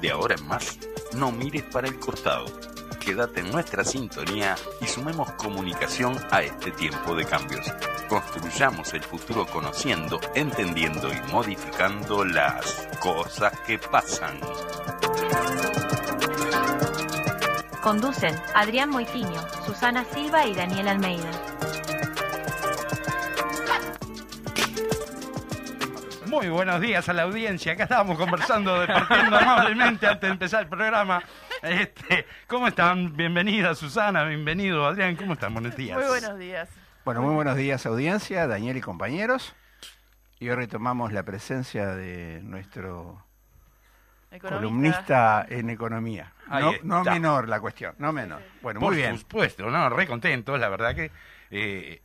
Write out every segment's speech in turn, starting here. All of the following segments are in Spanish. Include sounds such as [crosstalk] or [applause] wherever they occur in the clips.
De ahora en más, no mires para el costado. Quédate en nuestra sintonía y sumemos comunicación a este tiempo de cambios. Construyamos el futuro conociendo, entendiendo y modificando las cosas que pasan. Conducen Adrián Moitiño, Susana Silva y Daniel Almeida. Muy buenos días a la audiencia. Acá estábamos conversando, departiendo amablemente antes de empezar el programa. Este, ¿Cómo están? Bienvenida Susana, bienvenido Adrián. ¿Cómo están? Buenos días. Muy buenos días. Bueno, muy buenos días audiencia, Daniel y compañeros. Y hoy retomamos la presencia de nuestro Economista. columnista en economía. Ahí No, menor la cuestión, no menor. Bueno, Por muy bien. supuesto, no, re contentos, la verdad que eh,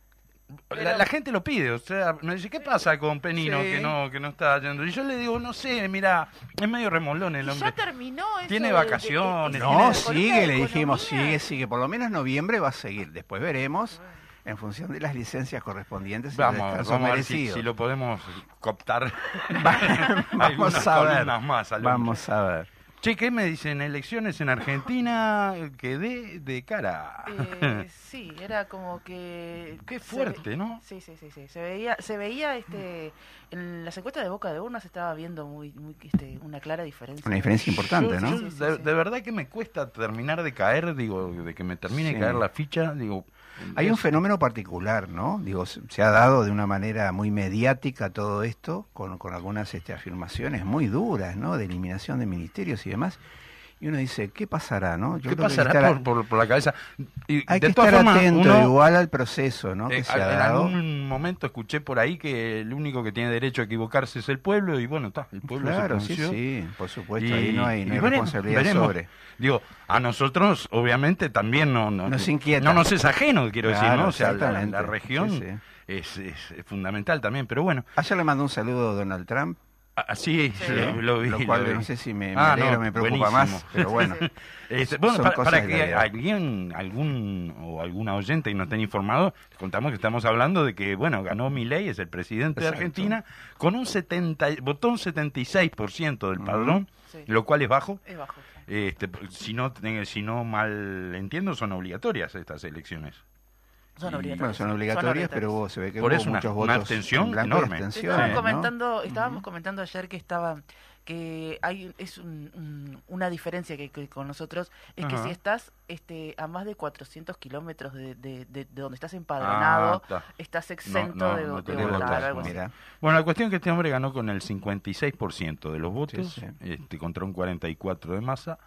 Pero- la gente lo pide, o sea, me dice, ¿qué pasa con Penino Sí. que no que no está yendo? Y yo le digo, no sé, mira, es medio remolón el hombre. ya terminó eso Tiene vacaciones, de- de- No, sigue, le dijimos, economía. sigue, sigue. Por lo menos noviembre va a seguir. Después veremos en función de las licencias correspondientes Vamos, vamos a ver si, merecidos. si lo podemos cooptar. [laughs] [laughs] Vamos a ver. columnas más. Vamos a ver. Che, ¿qué me dicen? Elecciones en Argentina, [laughs] quedé de cara. Eh, [laughs] sí, era como que... Qué fuerte, ve- ¿no? Sí, sí, sí, sí. Se veía, se veía este, en las encuestas de Boca de Urna se estaba viendo muy, muy este, una clara diferencia. Una diferencia importante, Yo- ¿no? yo Sí, sí, de, sí. de verdad que me cuesta terminar de caer, digo, de que me termine Sí. de caer la ficha, digo. Hay un fenómeno particular, ¿no? Digo, se ha dado de una manera muy mediática todo esto, con, con algunas este, afirmaciones muy duras, ¿no? De eliminación de ministerios y demás. Y uno dice, ¿qué pasará, no? Yo ¿Qué creo que pasará estar- por, por- por la cabeza? Y Hay de que estar atento uno, igual al proceso, ¿no? eh, Que se ha en algún momento escuché por ahí que el único que tiene derecho a equivocarse es el pueblo, y bueno, está, el pueblo Claro, se sí, pronunció. sí, por supuesto, Y- ahí no hay, no y hay veremos, responsabilidad veremos. sobre. Digo, a nosotros, obviamente, también no, no- Nos inquieta. No nos es ajeno, quiero decir, ¿no? O sea, la, la región Sí, sí. Es, es- es fundamental también, pero bueno, Ayer le mandó un saludo a Donald Trump, así Sí. lo, lo vi. lo cual lo vi. no sé si me, me Ah, alegro no, o me preocupa buenísimo. más, pero bueno. [laughs] Este, bueno, para, que alguien, algún o alguna oyente que no estén informados, les contamos que estamos hablando de que, bueno, ganó Milei, es el presidente Exacto. de Argentina, con un 70, votó un 76% del padrón, Sí. lo cual es bajo. Es bajo. Este, si no si no mal entiendo, son obligatorias estas elecciones. Son obligatorias. Bueno, son obligatorias, pero hubo- se ve que Por hubo eso una- muchos una votos abstención en enorme. abstención, Estábamos ¿no? comentando, estábamos comentando ayer que estaba que hay es un- un- una diferencia que, que con nosotros es que Ajá. si estás este a más de 400 kilómetros de, de, de- de donde estás empadronado Ah, está. estás exento no, de, no de tenés votar algo así. Bueno, la cuestión es que este hombre ganó con el 56% de los votos, Sí, sí. Este, contra un 44% de masa.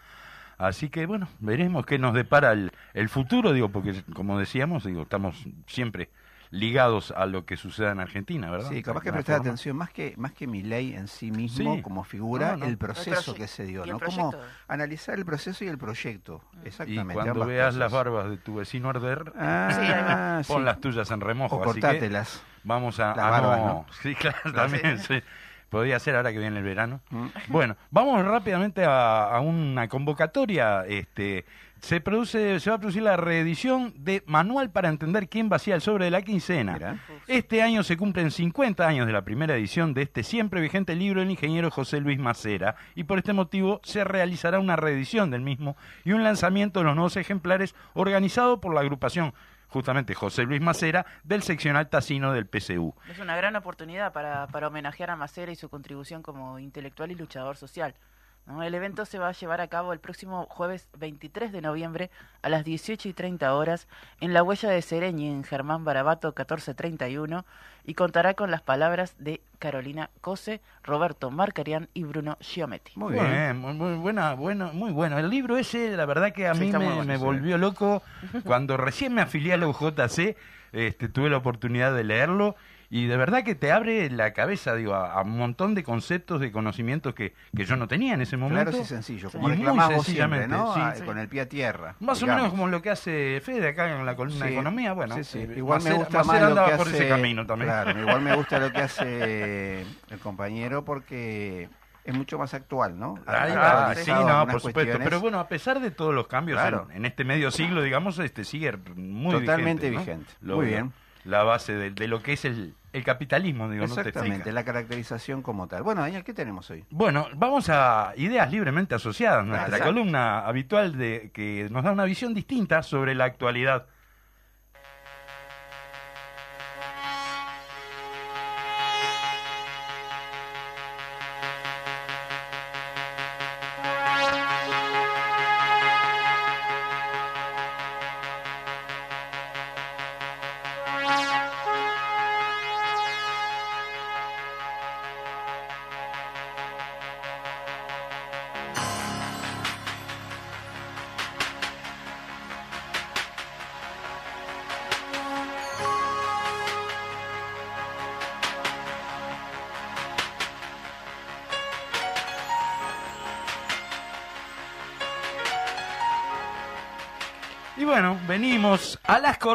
Así que bueno, veremos qué nos depara el, el futuro, digo, porque como decíamos, digo, estamos siempre ligados a lo que suceda en Argentina, ¿verdad? Sí, capaz que prestar forma. atención más que más que mi ley en sí mismo Sí. como figura, No, no. el proceso que se dio, y ¿no? Como analizar el proceso y el proyecto, Y exactamente. cuando ambas veas cosas. las barbas de tu vecino arder, Ah, Sí, sí. pon las tuyas en remojo. o así que cortátelas. vamos a... Las ah, barbas, no. ¿no? [laughs] Sí, claro, también, sí. Podría ser ahora que viene el verano. Mm. [laughs] Bueno, vamos rápidamente a, a una convocatoria. Este, se produce, se va a producir la reedición de Manual para entender quién vacía el sobre de la quincena. Mira. Este año se cumplen 50 años de la primera edición de este siempre vigente libro del ingeniero José Luis Macera y por este motivo se realizará una reedición del mismo y un lanzamiento de los nuevos ejemplares organizado por la agrupación justamente José Luis Macera del seccional Tacino del PCU. Es una gran oportunidad para, para homenajear a Macera y su contribución como intelectual y luchador social. ¿No? El evento se va a llevar a cabo el próximo jueves 23 de noviembre a las 18 y 30 horas en la huella de Sereñi en Germán Barabato 1431 y contará con las palabras de Carolina Cose, Roberto Marcarián y Bruno Giometti. Muy bien. muy, muy buena, bueno, muy bueno. El libro ese, la verdad que a Sí, mí me, bueno, me sí. volvió loco. [laughs] Cuando recién me afilié a la UJC, este, tuve la oportunidad de leerlo y de verdad que te abre la cabeza, digo, a, a un montón de conceptos, de conocimientos que, que yo no tenía en ese momento. Claro y sencillo, Y como muy siempre, sencillamente, ¿no? sí. Ah, Con el pie a tierra. Más o menos como lo que hace Fede acá en la columna de Sí, economía, bueno, sí, sí. eh, igual me gusta más lo que por hace, ese camino también. Claro, igual me gusta lo que [laughs] hace el compañero porque es mucho más actual, ¿no? Va, sí, no, por supuesto. cuestiones. Pero bueno, a pesar de todos los cambios Claro. en, en este medio siglo, digamos, este sigue muy Totalmente vigente. ¿no? vigente. Lo- Muy bien. La base de, de lo que es el, el capitalismo, digo, no te Exactamente, explica. la caracterización como tal. Bueno, Daniel, ¿qué tenemos hoy? Bueno, vamos a ideas libremente asociadas, nuestra Exacto. columna habitual de que nos da una visión distinta sobre la actualidad.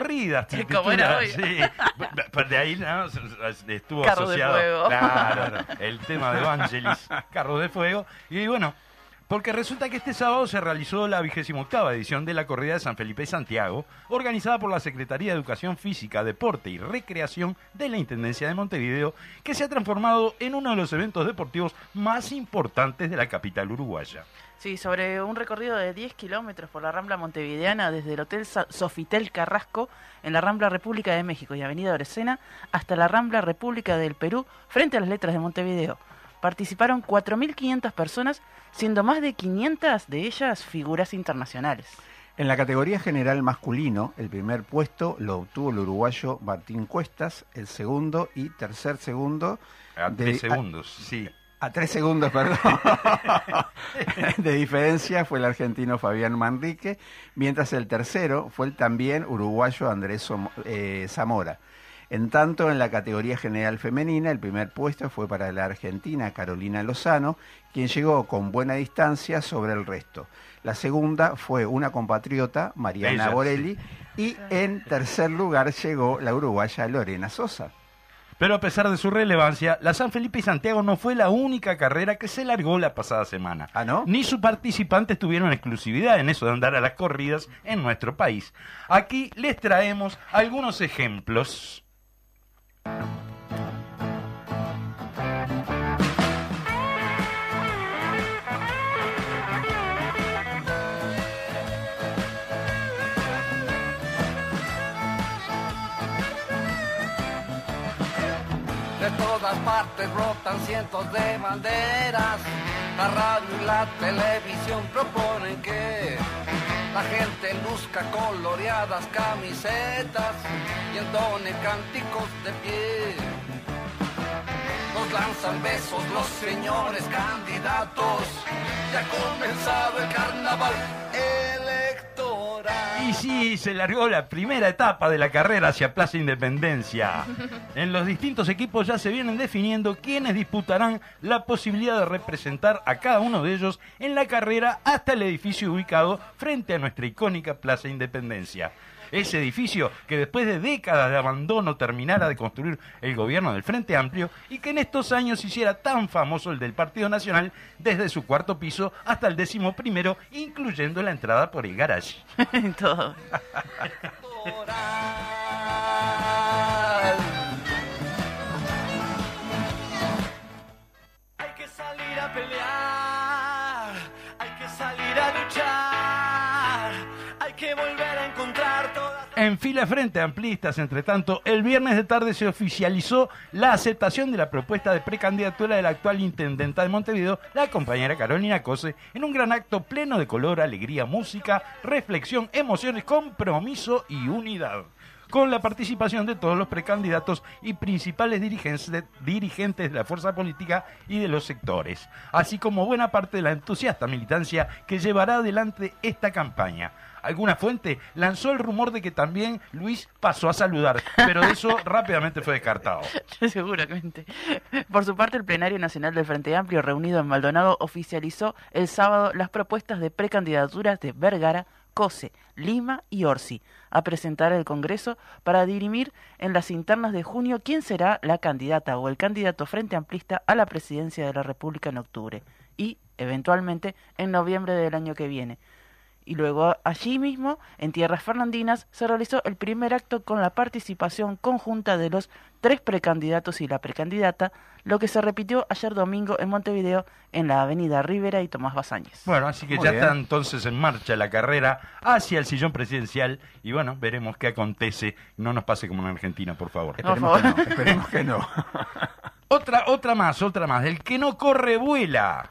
Corridas. [laughs] se Como era hoy. Sí. De ahí ¿no? estuvo Carro de asociado fuego. Claro, el tema de [laughs] Evangelis, Carro de Fuego. Y bueno, porque resulta que este sábado se realizó la vigésima octava edición de la corrida de San Felipe y Santiago, organizada por la Secretaría de Educación Física, Deporte y Recreación de la Intendencia de Montevideo, que se ha transformado en uno de los eventos deportivos más importantes de la capital uruguaya. Sí, sobre un recorrido de 10 kilómetros por la Rambla Montevideana, desde el Hotel Sofitel Carrasco, en la Rambla República de México y Avenida Orecena, hasta la Rambla República del Perú, frente a las letras de Montevideo. Participaron 4.500 personas, siendo más de 500 de ellas figuras internacionales. En la categoría general masculino, el primer puesto lo obtuvo el uruguayo Martín Cuestas, el segundo y tercer segundo A De- tres segundos, sí. A tres segundos, perdón. [laughs] de diferencia fue el argentino Fabián Manrique, mientras el tercero fue el también uruguayo Andrés Som- eh, Zamora. En tanto, en la categoría general femenina, el primer puesto fue para la argentina Carolina Lozano, quien llegó con buena distancia sobre el resto. La segunda fue una compatriota, Mariana Borelli, y en tercer lugar llegó la uruguaya Lorena Sosa. Pero a pesar de su relevancia, la San Felipe y Santiago no fue la única carrera que se largó la pasada semana. ¿Ah, no? Ni sus participantes tuvieron exclusividad en eso de andar a las corridas en nuestro país. Aquí les traemos algunos ejemplos. De todas partes brotan cientos de banderas. La radio y la televisión proponen que la gente luzca coloreadas camisetas y entone cánticos de pie. Nos lanzan besos los señores candidatos. Ya ha comenzado el carnaval electoral. Sí, se largó la primera etapa de la carrera hacia Plaza Independencia. En los distintos equipos ya se vienen definiendo quiénes disputarán la posibilidad de representar a cada uno de ellos en la carrera hasta el edificio ubicado frente a nuestra icónica Plaza Independencia. Ese edificio que después de décadas de abandono terminara de construir el gobierno del Frente Amplio y que en estos años hiciera tan famoso el del Partido Nacional desde su cuarto piso hasta el décimo primero, incluyendo la entrada por el garage. [laughs] Todo. [laughs] En fila frente a amplistas, entre tanto, el viernes de tarde se oficializó la aceptación de la propuesta de precandidatura de la actual intendenta de Montevideo, la compañera Carolina Cose, en un gran acto pleno de color, alegría, música, reflexión, emociones, compromiso y unidad. Con la participación de todos los precandidatos y principales dirigentes de, la fuerza política y de los sectores, así como buena parte de la entusiasta militancia que llevará adelante esta campaña. Alguna fuente lanzó el rumor de que también Luis pasó a saludar, pero eso [laughs] rápidamente fue descartado. [laughs] Seguramente. Por su parte, el plenario nacional del Frente Amplio reunido en Maldonado oficializó el sábado las propuestas de precandidaturas de Vergara, Cose, Lima y Orsi a presentar al Congreso para dirimir en las internas de junio quién será la candidata o el candidato frente amplista a la presidencia de la República en octubre y, eventualmente, en noviembre del año que viene y luego allí mismo, en tierras fernandinas, se realizó el primer acto con la participación conjunta de los tres precandidatos y la precandidata, lo que se repitió ayer domingo en Montevideo en la avenida Rivera y Tomás Basáñez. Bueno, así que Muy ya bien. está entonces en marcha la carrera hacia el sillón presidencial y bueno, veremos qué acontece. No nos pase como en Argentina, por favor. Por Esperemos que no, esperemos que no. [laughs] Otra, otra más, otra más. El que no corre vuela.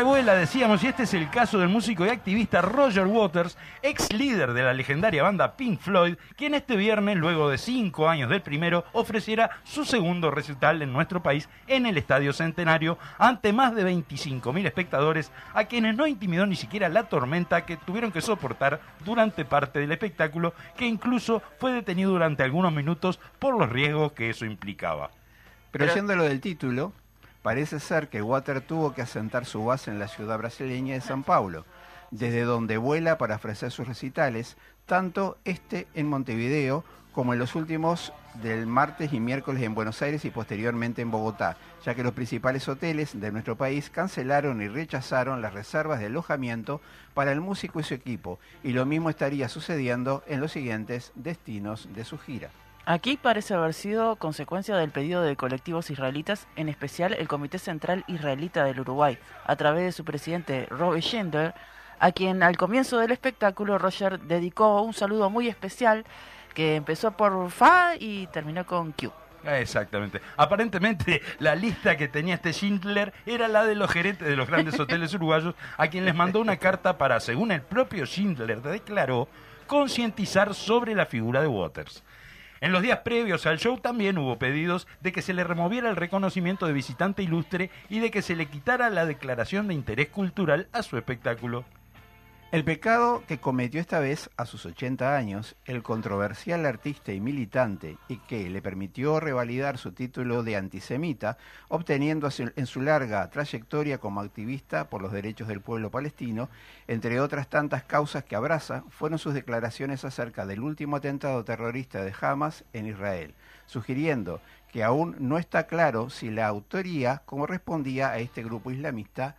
Que no corre vuela, decíamos, y este es el caso del músico y activista Roger Waters, ex líder de la legendaria banda Pink Floyd, quien este viernes, luego de cinco años del primero, ofreciera su segundo recital en nuestro país en el Estadio Centenario ante más de 25.000 espectadores, a quienes no intimidó ni siquiera la tormenta que tuvieron que soportar durante parte del espectáculo, que incluso fue detenido durante algunos minutos por los riesgos que eso implicaba. Pero, Pero- yendo a lo del título, parece ser que Water tuvo que asentar su base en la ciudad brasileña de San Paulo, desde donde vuela para ofrecer sus recitales, tanto este en Montevideo como en los últimos del martes y miércoles en Buenos Aires y posteriormente en Bogotá, ya que los principales hoteles de nuestro país cancelaron y rechazaron las reservas de alojamiento para el músico y su equipo, y lo mismo estaría sucediendo en los siguientes destinos de su gira. Aquí parece haber sido consecuencia del pedido de colectivos israelitas, en especial el Comité Central Israelita del Uruguay, a través de su presidente Robbie Schindler, a quien al comienzo del espectáculo Roger dedicó un saludo muy especial que empezó por Fa y terminó con Q. Exactamente. Aparentemente la lista que tenía este Schindler era la de los gerentes de los grandes [laughs] hoteles uruguayos, a quien les mandó una carta para, según el propio Schindler declaró, concientizar sobre la figura de Waters. En los días previos al show también hubo pedidos de que se le removiera el reconocimiento de visitante ilustre y de que se le quitara la declaración de interés cultural a su espectáculo. El pecado que cometió esta vez a sus 80 años el controversial artista y militante y que le permitió revalidar su título de antisemita, obteniendo en su larga trayectoria como activista por los derechos del pueblo palestino, entre otras tantas causas que abraza, fueron sus declaraciones acerca del último atentado terrorista de Hamas en Israel, sugiriendo que aún no está claro si la autoría correspondía a este grupo islamista,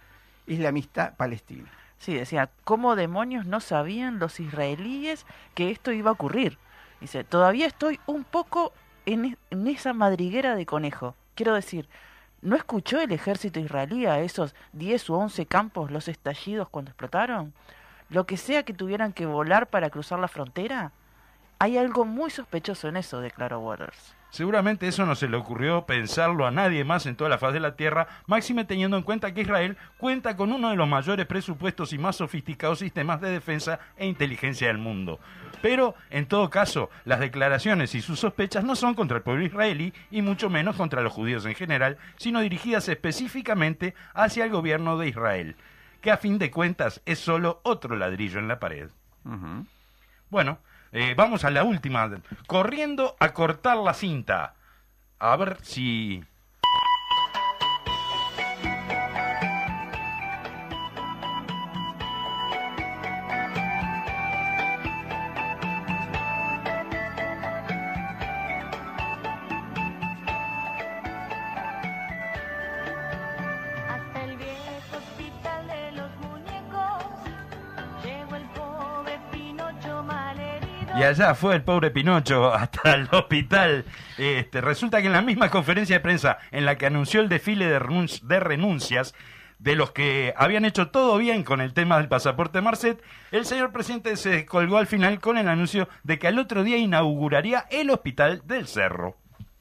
islamista palestino. Sí, decía, ¿cómo demonios no sabían los israelíes que esto iba a ocurrir? Dice, todavía estoy un poco en, e- esa madriguera de conejo. Quiero decir, ¿no escuchó el ejército israelí a esos 10 u 11 campos los estallidos cuando explotaron? Lo que sea que tuvieran que volar para cruzar la frontera. Hay algo muy sospechoso en eso, declaró Waters. Seguramente eso no se le ocurrió pensarlo a nadie más en toda la faz de la Tierra, máxime teniendo en cuenta que Israel cuenta con uno de los mayores presupuestos y más sofisticados sistemas de defensa e inteligencia del mundo. Pero, en todo caso, las declaraciones y sus sospechas no son contra el pueblo israelí y mucho menos contra los judíos en general, sino dirigidas específicamente hacia el gobierno de Israel, que a fin de cuentas es solo otro ladrillo en la pared. Bueno, eh, vamos a la última. Corriendo a cortar la cinta. A ver si... allá fue el pobre Pinocho [laughs] hasta el hospital. Este, resulta que en la misma conferencia de prensa en la que anunció el desfile de, renun- de renuncias de los que habían hecho todo bien con el tema del pasaporte Marcet, el señor presidente se colgó al final con el anuncio de que al otro día inauguraría el hospital del Cerro.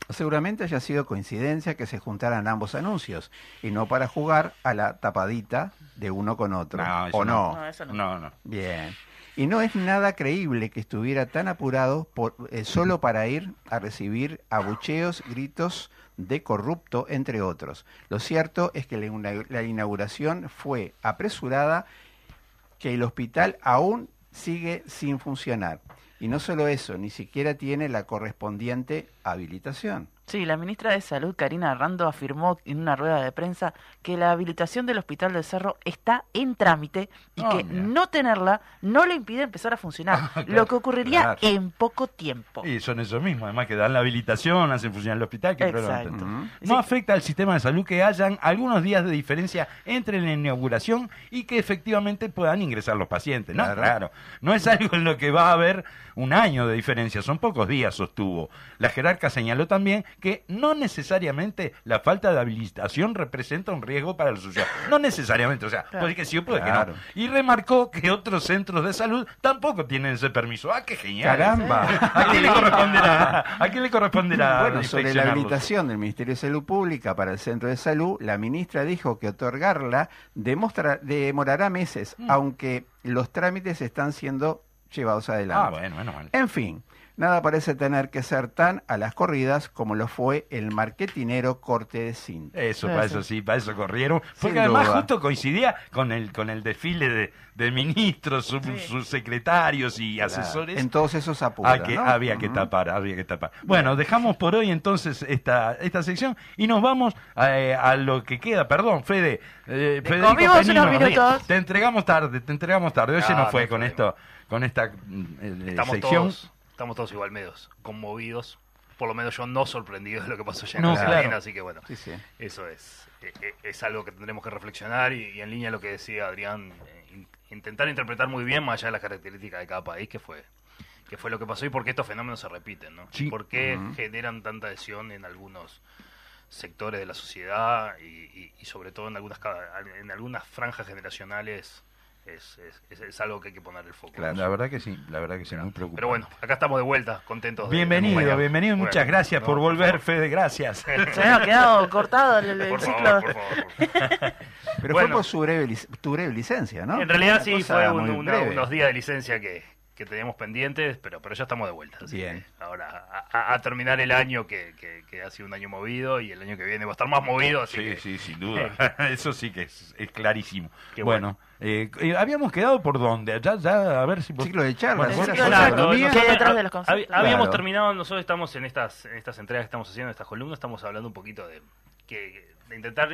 Seguramente haya sido coincidencia que se juntaran ambos anuncios y no para jugar a la tapadita de uno con otro. No, eso ¿O no? No, eso no. No, no. Bien. Y no es nada creíble que estuviera tan apurado por, eh, solo para ir a recibir abucheos, gritos de corrupto, entre otros. Lo cierto es que la, ina- la inauguración fue apresurada, que el hospital aún sigue sin funcionar. Y no solo eso, ni siquiera tiene la correspondiente habilitación. Sí, la ministra de Salud, Karina Rando, afirmó en una rueda de prensa que la habilitación del Hospital del Cerro está en trámite y Ah, que mira. no tenerla no le impide empezar a funcionar, [laughs] Ah, claro, lo que ocurriría claro. en poco tiempo. Y son eso mismo, además que dan la habilitación, hacen funcionar el hospital. ¿qué problema Exacto. tendrá? Ujú. No afecta al sistema de salud que hayan algunos días de diferencia entre la inauguración y que efectivamente puedan ingresar los pacientes. No, Claro. claro. No es algo en lo que va a haber un año de diferencia, son pocos días, sostuvo. La jerarca señaló también que no necesariamente la falta de habilitación representa un riesgo para la sociedad. No necesariamente, o sea, Claro. puede que sí o puede Claro. que no. Y remarcó que otros centros de salud tampoco tienen ese permiso. ¡Ah, qué genial! ¡Caramba! ¿A quién le corresponderá? ¿A quién le corresponderá? Bueno, sobre la habilitación del Ministerio de Salud Pública para el Centro de Salud, la ministra dijo que otorgarla demostra- demorará meses, Mm. aunque los trámites están siendo llevados adelante. Ah, bueno, bueno, bueno. En fin, nada parece tener que ser tan a las corridas como lo fue el marketinero corte de cinta. Eso, para eso sí, para eso corrieron. Porque Sin además duda. justo coincidía con el con el desfile de, de ministros, sub- Sí. sus secretarios y Claro, asesores. En todos esos apuros. Ah, que ¿no? había que tapar, había que tapar. Bueno, dejamos por hoy entonces esta, esta sección y nos vamos a, a lo que queda. Perdón, Fede. Eh, Federico comimos Penino, unos minutos. Te entregamos tarde, te entregamos tarde. Hoy se No, nos no fue con esto, con esta mm, eh, Estamos sección. todos, estamos todos igual medios conmovidos. Por lo menos yo no sorprendido de lo que pasó ya en No, Argentina, claro. así que bueno, Sí, sí. eso es, eh, eh, es algo que tendremos que reflexionar y, y en línea a lo que decía Adrián, eh, in- intentar interpretar muy bien más allá de las características de cada país que fue que fue lo que pasó y por qué estos fenómenos se repiten, ¿no? Sí. ¿Por qué generan tanta adhesión en algunos sectores de la sociedad y, y- y sobre todo en algunas en algunas franjas generacionales es, es- es- es algo que hay que poner el foco. Claro, la verdad que sí, la verdad que sí, muy preocupante. Pero bueno, acá estamos de vuelta, contentos. de- de Bienvenido, bienvenido muchas Bueno, gracias no, por volver. Fede, gracias. [laughs] Se ha quedado cortado el, el Por ciclo. favor, por favor, por favor. Pero Bueno. fue por su breve, tu breve licencia, ¿no? En realidad sí, fue un- unos días de licencia que, que teníamos pendientes, pero, pero ya estamos de vuelta. así Bien. que ahora a, terminar el año que, que- que ha sido un año movido y el año que viene va a estar más movido. Así Sí, que, sí, sin duda. [laughs] [laughs] Eso sí que es, es clarísimo. Qué bueno, eh, eh, habíamos quedado por dónde. Ya, ya, a ver si... vos- Ciclo de charlas. Habíamos Claro. terminado, nosotros estamos en estas, en estas entregas que estamos haciendo, en estas columnas, estamos hablando un poquito de, que, de intentar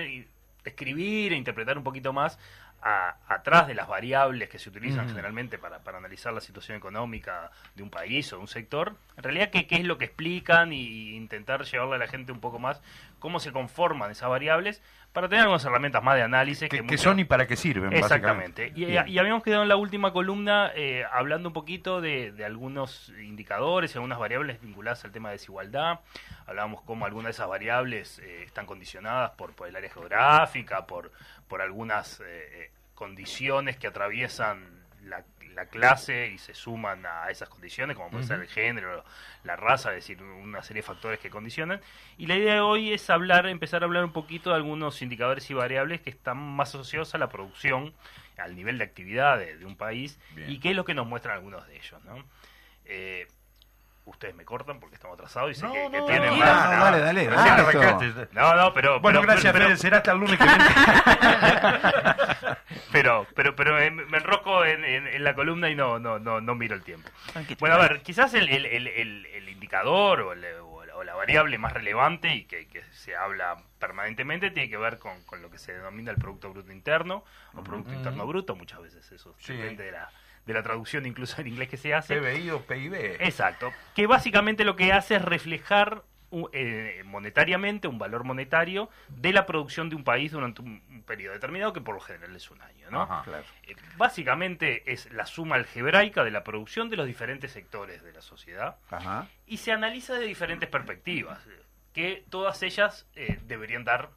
escribir e interpretar un poquito más a- atrás de las variables que se utilizan generalmente para, para analizar la situación económica de un país o de un sector. En realidad, ¿qué, qué es lo que explican y intentar llevarle a la gente un poco más cómo se conforman esas variables para tener algunas herramientas más de análisis. que, son y para qué sirven, Exactamente. básicamente. Y, Bien. y habíamos quedado en la última columna eh, hablando un poquito de, de algunos indicadores y algunas variables vinculadas al tema de desigualdad. Hablábamos cómo algunas de esas variables eh, están condicionadas por, por el área geográfica, por, por algunas eh, eh, condiciones que atraviesan la, la clase y se suman a esas condiciones, como puede ser el género, la raza, es decir, una serie de factores que condicionan. Y la idea de hoy es hablar, empezar a hablar un poquito de algunos indicadores y variables que están más asociados a la producción, al nivel de actividad de, de un país, Bien. y qué es lo que nos muestran algunos de ellos. ¿no? Eh, ustedes me cortan porque estamos atrasados y sé No, que, que no, tienen no, más- no, dale, dale, dale. No, no, pero... Bueno, pero- gracias, pero- Fede. Será hasta el lunes que viene. [laughs] pero pero pero me enrosco en, en- en la columna y no no no no miro el tiempo. Tranquilo. Bueno, a ver, quizás el, el- el- el- el indicador o, el- o la- o la variable más relevante y que, que se habla permanentemente tiene que ver con, con lo que se denomina el Producto Bruto Interno o Producto. Interno Bruto, muchas veces eso Sí. depende de la, de la traducción incluso en inglés que se hace. PBI o PIB. Exacto. Que básicamente lo que hace es reflejar eh, monetariamente un valor monetario de la producción de un país durante un, un periodo determinado que por lo general es un año, ¿no? Ajá. Claro. Eh, Básicamente es la suma algebraica de la producción de los diferentes sectores de la sociedad Ajá. y se analiza de diferentes perspectivas, eh, que todas ellas eh, deberían dar,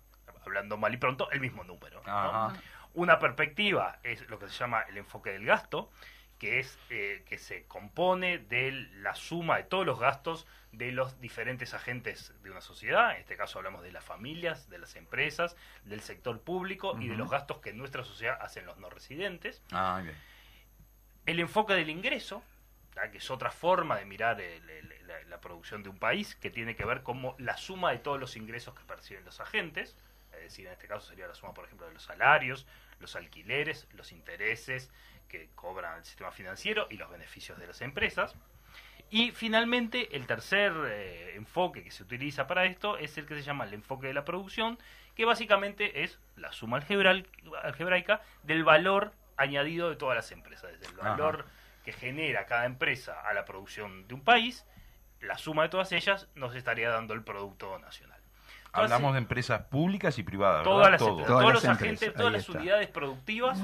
hablando mal y pronto, el mismo número. ¿no? Ajá. Una perspectiva es lo que se llama el enfoque del gasto, que es eh, que se compone de la suma de todos los gastos de los diferentes agentes de una sociedad. En este caso hablamos de las familias, de las empresas, del sector público y de los gastos que en nuestra sociedad hacen los no residentes. Ah, bien. El enfoque del ingreso, ¿tá? que es otra forma de mirar el- el- la, la producción de un país, que tiene que ver como la suma de todos los ingresos que perciben los agentes, es decir, en este caso sería la suma, por ejemplo, de los salarios, los alquileres, los intereses que cobran el sistema financiero y los beneficios de las empresas. Y finalmente, el tercer eh, enfoque que se utiliza para esto es el que se llama el enfoque de la producción, que básicamente es la suma algebral- algebraica del valor añadido de todas las empresas, desde el Ajá. valor que genera cada empresa a la producción de un país, la suma de todas ellas nos estaría dando el Producto Nacional. Hablamos de empresas públicas y privadas, ¿verdad? todas las Todo. todos las los empresas, agentes, todas las unidades productivas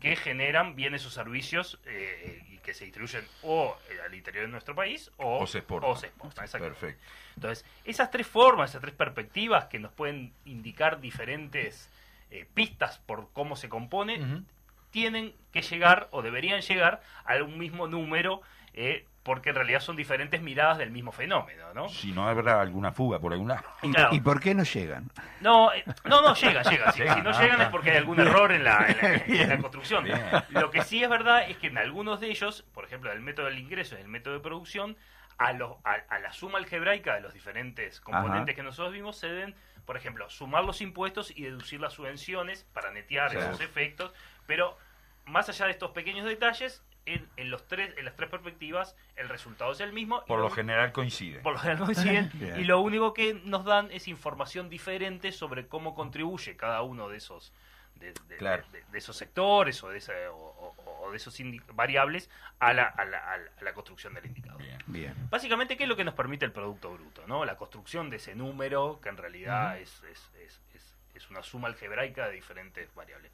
que generan bienes o servicios eh, y que se distribuyen o eh, al interior de nuestro país o, O se exportan. o se exportan, exactamente. Perfecto. Entonces, esas tres formas, esas tres perspectivas que nos pueden indicar diferentes eh, pistas por cómo se compone, tienen que llegar o deberían llegar a un mismo número, eh, porque en realidad son diferentes miradas del mismo fenómeno, ¿no? Si no habrá alguna fuga por algún lado. ¿Y, Claro. y por qué no llegan? No, eh, no, no, llega, llega. Si, no ah, llegan ah. es porque hay algún error en la, en la- en la [laughs] construcción. Bien. Lo que sí es verdad es que en algunos de ellos, por ejemplo, el método del ingreso y el método de producción, a, los- a, a la suma algebraica de los diferentes componentes Ajá. que nosotros vimos se deben, por ejemplo, sumar los impuestos y deducir las subvenciones para netear esos efectos. Pero más allá de estos pequeños detalles, en, en los tres, en las tres perspectivas, el resultado es el mismo. Por lo lo- general coincide. por lo general coinciden, [laughs] y lo único que nos dan es información diferente sobre cómo contribuye cada uno de esos de, de- Claro. de- de esos sectores o de, esa- o, o- o de esos variables a la, a, la, a la- a la construcción del indicador. Bien. Bien. Básicamente, ¿qué es lo que nos permite el Producto Bruto? ¿no? La construcción de ese número, que en realidad es, es, es, es- es una suma algebraica de diferentes variables.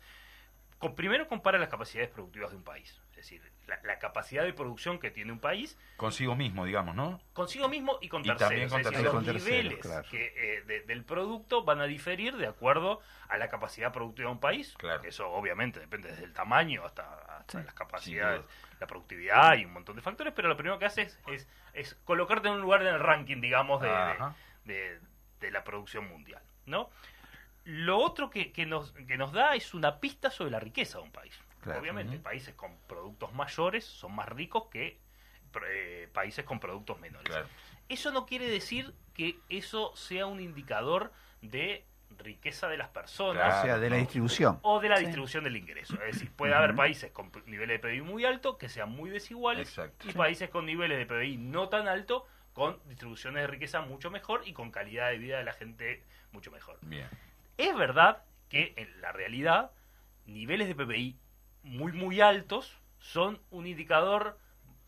Con- primero compara las capacidades productivas de un país, decir, la, la capacidad de producción que tiene un país Consigo mismo, digamos, ¿no? consigo mismo y con Y terceros. también con es decir, terceros. los Con terceros, niveles claro. que, eh, de- del producto van a diferir de acuerdo a la capacidad productiva de un país. Claro. Eso obviamente depende desde el tamaño hasta, hasta Sí. las capacidades, la productividad y un montón de factores, pero lo primero que hace es, es, es colocarte en un lugar en el ranking, digamos, de, de- Ajá. de- de la producción mundial. ¿no? Lo otro que, que nos, que nos da es una pista sobre la riqueza de un país. Claro. Obviamente, países con productos mayores son más ricos que eh, países con productos menores. Claro. Eso no quiere decir que eso sea un indicador de riqueza de las personas Claro. o sea, de la distribución. o de la Sí. distribución del ingreso. Es decir, puede haber países con niveles de PBI muy alto que sean muy desiguales Exacto. y países con niveles de PBI no tan alto con distribuciones de riqueza mucho mejor y con calidad de vida de la gente mucho mejor. Bien. Es verdad que en la realidad niveles de PBI muy muy altos son un indicador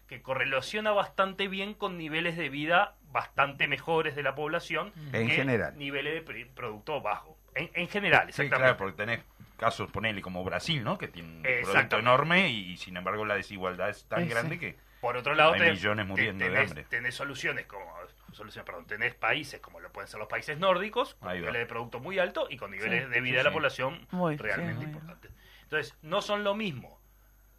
que correlaciona bastante bien con niveles de vida bastante mejores de la población En que general. niveles de producto bajo. En, en general, Sí, exactamente. claro, porque tenés casos, ponele como Brasil, ¿no? Que tiene un producto enorme y, sin embargo la desigualdad es tan Sí, sí. grande que... Por otro lado, Hay te- millones muriendo de tenés, hambre. tenés soluciones como soluciones, perdón, tenés países como lo pueden ser los países nórdicos, con niveles de producto muy alto y con niveles Sí, de vida sí, de la sí. población Muy, realmente sí, importantes. Entonces, no son lo mismo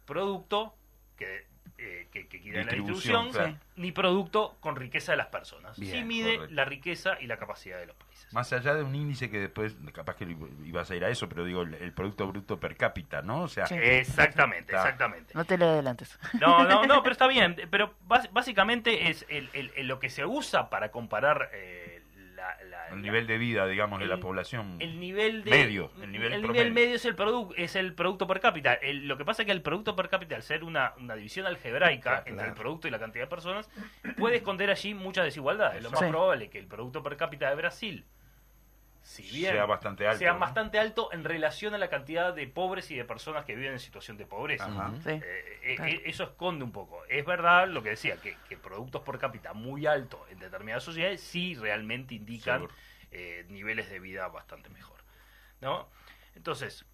producto que, eh, que, la Distribución, claro. ni producto con riqueza de las personas. Bien, sí mide correcto. la riqueza y la capacidad de los países. Más allá de un índice que después, capaz que ibas a ir a eso, pero digo, el, el Producto Bruto per cápita, ¿no? O sea, Sí. Exactamente, Está. exactamente. No te le adelantes. No, no, no, [laughs] pero está bien. Pero bás- básicamente es el, el- el- lo que se usa para comparar eh, el nivel de vida, digamos, de la el- población. el nivel de Medio, el nivel promedio. medio es el producto es el producto per cápita. El- lo que pasa es que el producto per cápita, al ser una, una división algebraica Claro, entre claro. el producto y la cantidad de personas, puede esconder allí muchas desigualdades. Lo más Sí. probable es que el producto per cápita de Brasil si bien Sea bastante alto, sea ¿no? bastante alto en relación a la cantidad de pobres y de personas que viven en situación de pobreza. Ajá. Sí. Eh, eh, Claro. eh, eso esconde un poco. Es verdad lo que decía, que, que productos por cápita muy altos en determinadas sociedades sí realmente indican eh, niveles de vida bastante mejor. ¿no? Entonces,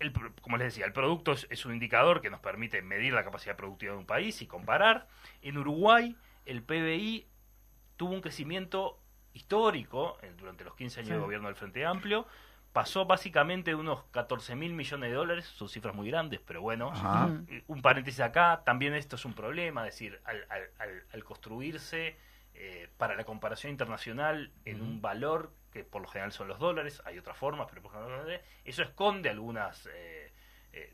el como les decía, el producto es, es un indicador que nos permite medir la capacidad productiva de un país y comparar. En Uruguay, el PBI tuvo un crecimiento histórico eh, durante los 15 años Sí. de gobierno del Frente Amplio. Pasó básicamente de unos 14 mil millones de dólares, son cifras muy grandes, pero bueno, Ajá. Eh, un paréntesis acá, también esto es un problema, es decir, al, al- al- al construirse eh, para la comparación internacional en un valor que por lo general son los dólares, hay otras formas, pero por lo general eso esconde algunas eh, eh,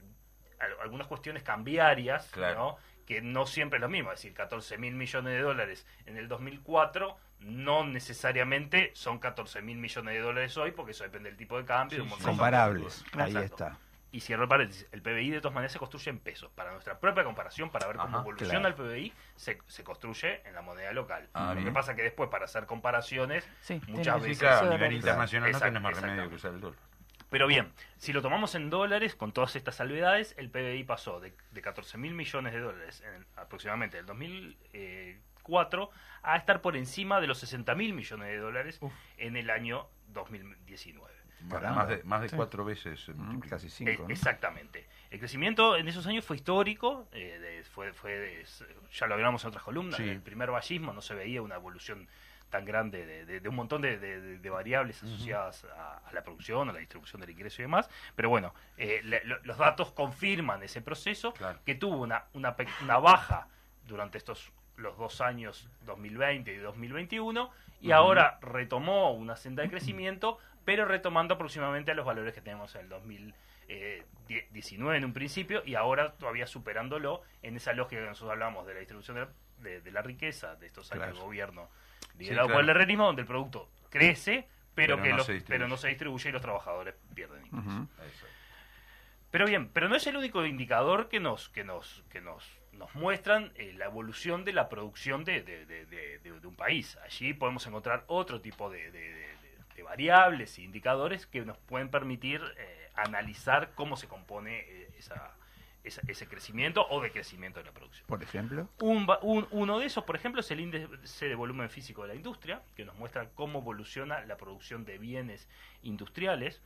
al- algunas cuestiones cambiarias, Claro. ¿no? Que no siempre es lo mismo, es decir, 14 mil millones de dólares en el 2004 no necesariamente son 14 mil millones de dólares hoy, porque eso depende del tipo de cambio. y un Sí, Comparables. Ahí está. Y cierro el paréntesis, el PBI de todas maneras se construye en pesos. Para nuestra propia comparación, para ver cómo Ajá, evoluciona claro. el PBI, se, se construye en la moneda local. Ah, Lo que pasa que después, para hacer comparaciones, Sí, muchas veces... Sí, claro, a nivel internacional no Exacto, tenés más remedio que usar el dólar. Pero bien, si lo tomamos en dólares, con todas estas salvedades, el PBI pasó de, de 14 mil millones de dólares en, aproximadamente en el 2004 a estar por encima de los 60 mil millones de dólares en el año 2019. Caramba. Más de, más de cuatro veces. eh, Mm. Casi Eh, cinco, ¿no? Exactamente. El crecimiento en esos años fue histórico, eh, de- fue, fue de- ya lo hablamos en otras columnas, Sí. en el primer vallismo no se veía una evolución tan grande de, de- de un montón de, variables asociadas a, a la producción, a la distribución del ingreso y demás, pero bueno, eh, le- lo- los datos confirman ese proceso, Claro. que tuvo una, una, una baja durante estos los dos años 2020 y 2021 y ahora retomó una senda de crecimiento pero retomando aproximadamente a los valores que tenemos en el 2019 en un principio y ahora todavía superándolo en esa lógica que nosotros hablamos de la distribución de, de- de la riqueza de estos años Claro. de gobierno liderado claro. por el herrerismo donde el producto crece pero, Pero que no los- se distribuye. pero no se distribuye y los trabajadores pierden ingresos. Pero bien, pero no es el único indicador que nos que nos que nos nos muestran eh, la evolución de la producción de, de- de- de- de- de un país. Allí podemos encontrar otro tipo de, de- de- de variables e indicadores que nos pueden permitir eh, analizar cómo se compone eh, esa- esa- ese crecimiento o decrecimiento de la producción. Por ejemplo. Un, un- uno de esos, por ejemplo, es el índice de volumen físico de la industria, que nos muestra cómo evoluciona la producción de bienes industriales.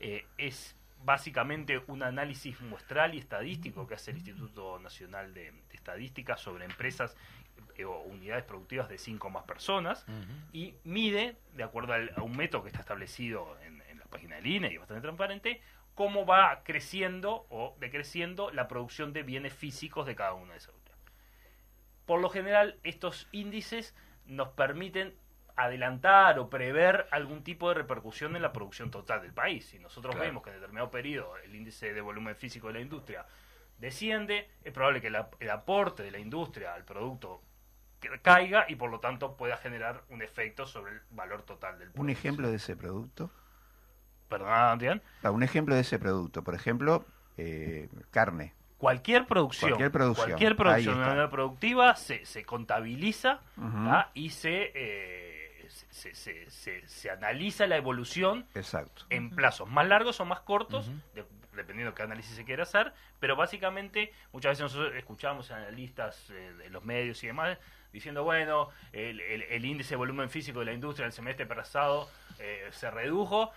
Eh, es básicamente un análisis muestral y estadístico que hace el Instituto Nacional de, de Estadística sobre empresas eh, o unidades productivas de 5 o más personas y mide, de acuerdo al- a un método que está establecido en, en la página del INE y bastante transparente, cómo va creciendo o decreciendo la producción de bienes físicos de cada una de esas unidades. Por lo general, estos índices nos permiten adelantar o prever algún tipo de repercusión en la producción total del país. Si nosotros Claro. vemos que en determinado periodo el índice de volumen físico de la industria desciende, es probable que la- el aporte de la industria al producto caiga y por lo tanto pueda generar un efecto sobre el valor total del producto. Un ejemplo de ese producto. Adrián. Ah, Un ejemplo de ese producto. Por ejemplo, eh, carne. Cualquier producción, Cualquier producción. cualquier producción de manera productiva se, se contabiliza y se, eh, se, se- se- se analiza la evolución Exacto. en plazos más largos o más cortos, de- dependiendo de qué análisis se quiera hacer, pero básicamente muchas veces nosotros escuchamos a analistas eh, de los medios y demás diciendo, bueno, el, el- el índice de volumen físico de la industria en el semestre pasado eh, se redujo,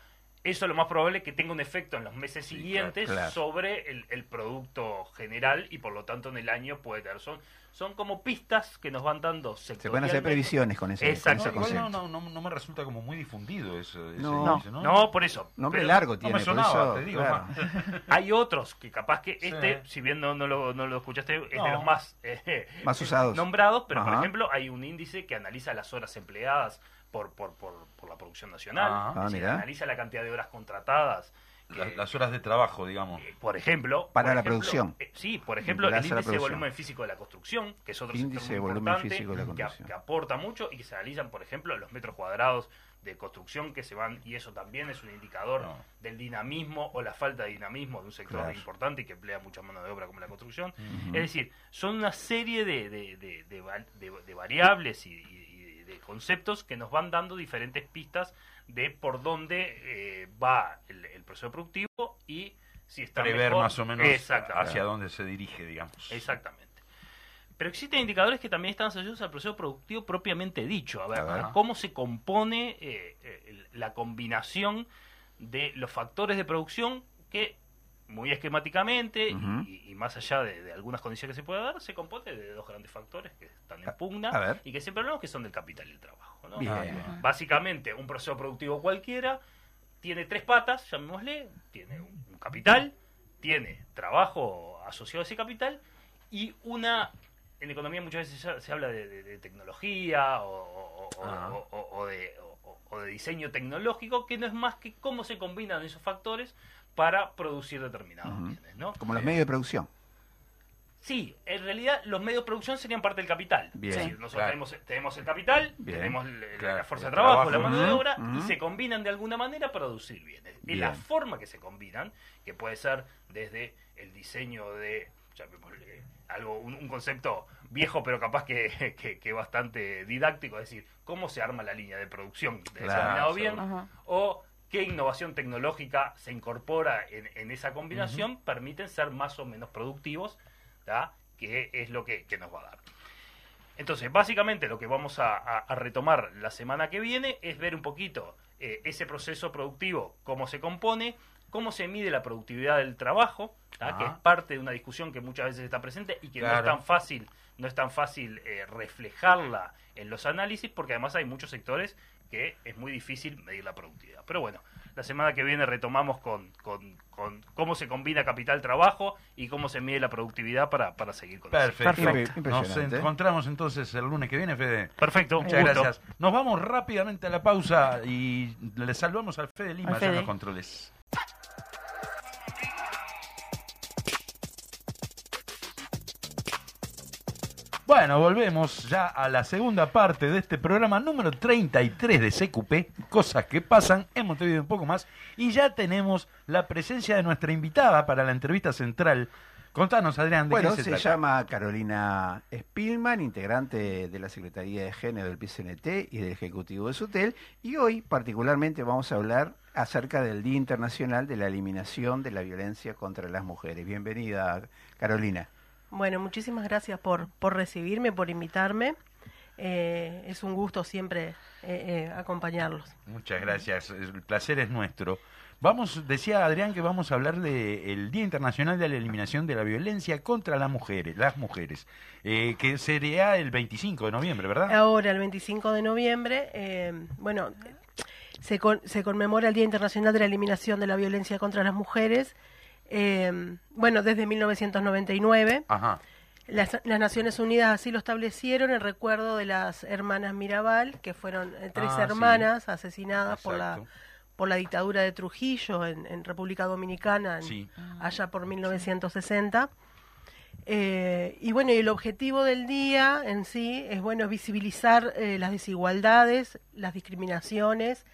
eso es lo más probable que tenga un efecto en los meses Sí, siguientes claro. sobre el, el producto general y por lo tanto en el año puede tener. Son, son como pistas que nos van dando Se pueden hacer previsiones con ese, con Exacto. ese No, no, no, no, no me resulta como muy difundido eso. ese No. índice, ¿no? No, por eso. Nombre Pero- largo no tiene, por sonaba, eso, te digo. claro. más. [laughs] Hay otros que capaz que Sí. este, si bien no, no, lo, no lo escuchaste, es de No. los más, [laughs] eh, Más usados. nombrados, pero por ejemplo hay un índice que analiza las horas empleadas por, por, por, por la producción nacional, Ah. decir, Ah, mirá. analiza la cantidad de horas contratadas. que- La- las horas de trabajo, digamos. eh, por ejemplo, Para por la ejemplo, producción. eh, sí, por ejemplo, el índice de volumen físico de la construcción, que es otro Índice sector de volumen importante, físico de la construcción. que aporta mucho y que se analizan, por ejemplo, los metros cuadrados de construcción que se van, y eso también es un indicador No. del dinamismo o la falta de dinamismo de un sector Claro. importante y que emplea mucha mano de obra como la construcción. Es decir, son una serie de, de, de- de va- de- de variables y de conceptos que nos van dando diferentes pistas de por dónde eh, va el, el proceso productivo y si está Prever mejor. más o menos Exactamente. hacia dónde se dirige, digamos. Exactamente. Pero existen indicadores que también están asociados al proceso productivo propiamente dicho. A ver, A ver. a cómo se compone eh, la combinación de los factores de producción que, muy esquemáticamente y, y más allá de, de algunas condiciones que se puede dar, se compone de dos grandes factores que están en pugna y que siempre hablamos que son del capital y el trabajo. ¿no? Bien. Ah. Básicamente, un proceso productivo cualquiera tiene tres patas, llamémosle, tiene un, capital, tiene trabajo asociado a ese capital y una, en economía muchas veces se, habla de, de- de tecnología o, o- o- Ah. o- o- o de, o- o de diseño tecnológico, que no es más que cómo se combinan esos factores para producir determinados bienes. ¿no? Como los medios de producción. Sí, en realidad los medios de producción serían parte del capital. Bien, Es decir, nosotros claro. tenemos, tenemos el capital, Bien, tenemos la, claro. la fuerza de trabajo, trabajo, la mano de obra, y se combinan de alguna manera para producir bienes. Y Bien. la forma que se combinan, que puede ser desde el diseño de, llamémosle, algo, un, un concepto viejo pero capaz que, [laughs] que, que bastante didáctico, es decir, cómo se arma la línea de producción de Claro, determinado bien, o qué innovación tecnológica se incorpora en, en esa combinación, permiten ser más o menos productivos, ¿tá? que es lo que, que nos va a dar. Entonces, básicamente lo que vamos a, a- a retomar la semana que viene es ver un poquito eh, ese proceso productivo, cómo se compone, cómo se mide la productividad del trabajo, que es parte de una discusión que muchas veces está presente y que no es tan fácil, no es tan fácil eh, reflejarla en los análisis, porque además hay muchos sectores que es muy difícil medir la productividad. Pero bueno, la semana que viene retomamos con, con- con cómo se combina capital-trabajo y cómo se mide la productividad para, para seguir con eso. Perfecto. Perfecto. Nos Impresionante. encontramos entonces el lunes que viene, Fede. Perfecto, Muchas gusto. gracias. Nos vamos rápidamente a la pausa y le saludamos al Fede Lima Al allá en Fede. los controles. Bueno, volvemos ya a la segunda parte de este programa número 33 de CQP, cosas que pasan en Montevideo un poco más, y ya tenemos la presencia de nuestra invitada para la entrevista central. Contanos, Adrián, de Bueno, qué se, se, trata. llama Carolina Spilman, integrante de la Secretaría de Género del PCNT y del Ejecutivo de SUTEL, y hoy particularmente vamos a hablar acerca del Día Internacional de la Eliminación de la Violencia contra las Mujeres. Bienvenida, Carolina. Bueno, muchísimas gracias por, por recibirme, por invitarme. Eh, es un gusto siempre eh, eh, acompañarlos. Muchas gracias, el placer es nuestro. Vamos, decía Adrián que vamos a hablar del Día Internacional de la Eliminación de la Violencia contra las mujeres, las mujeres, eh, que sería el 25 de noviembre, ¿verdad? Ahora, el 25 de noviembre, eh, bueno, se, con- se conmemora el Día Internacional de la Eliminación de la Violencia contra las Mujeres. Eh, bueno, desde 1999. Ajá. Las, las Naciones Unidas así lo establecieron en recuerdo de las hermanas Mirabal, que fueron eh, tres Ah, sí. hermanas asesinadas por la, por la dictadura de Trujillo en, en República Dominicana, en- Sí. allá por 1960. Eh, y bueno, y el objetivo del día en sí es bueno visibilizar eh, las desigualdades, las discriminaciones,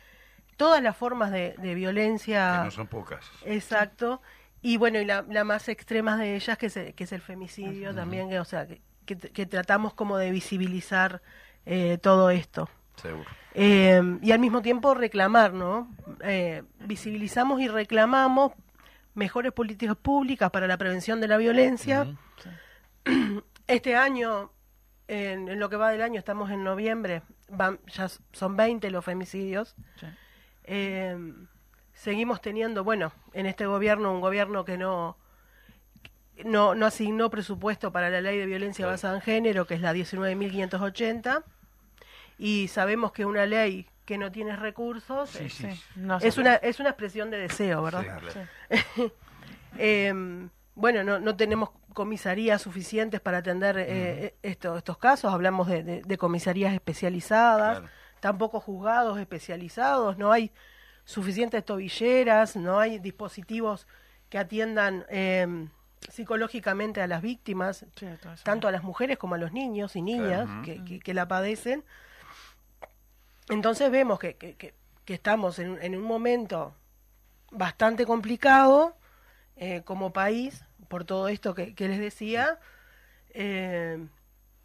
todas las formas de, de violencia. Que no son pocas. Exacto. Y bueno, y la, la más extrema de ellas, que es, el- que es el femicidio también, que, o sea, que, que- que tratamos como de visibilizar eh, todo esto. Seguro. Eh, y al mismo tiempo reclamar, ¿no? Eh, visibilizamos y reclamamos mejores políticas públicas para la prevención de la violencia. [clears throat] Este año, en, en lo que va del año, estamos en noviembre, van, ya son 20 los femicidios. Sí. Eh, seguimos teniendo, bueno, en este gobierno, un gobierno que no, no, no asignó presupuesto para la ley de violencia Claro. basada en género, que es la 19.580, y sabemos que una ley que no tiene recursos Sí, eh, sí. Sí, no se es, una, es una expresión de deseo, ¿verdad? Claro. [laughs] Eh, bueno, no, no tenemos comisarías suficientes para atender eh, esto- estos casos. Hablamos de, de- de comisarías especializadas, Claro. tampoco juzgados especializados. No hay suficientes tobilleras, no hay dispositivos que atiendan eh, psicológicamente a las víctimas, Sí, tanto a las mujeres como a los niños y niñas Claro. que, que- que la padecen. Entonces vemos que, que- que- que estamos en, en un momento bastante complicado eh, como país, por todo esto que, que les decía. eh,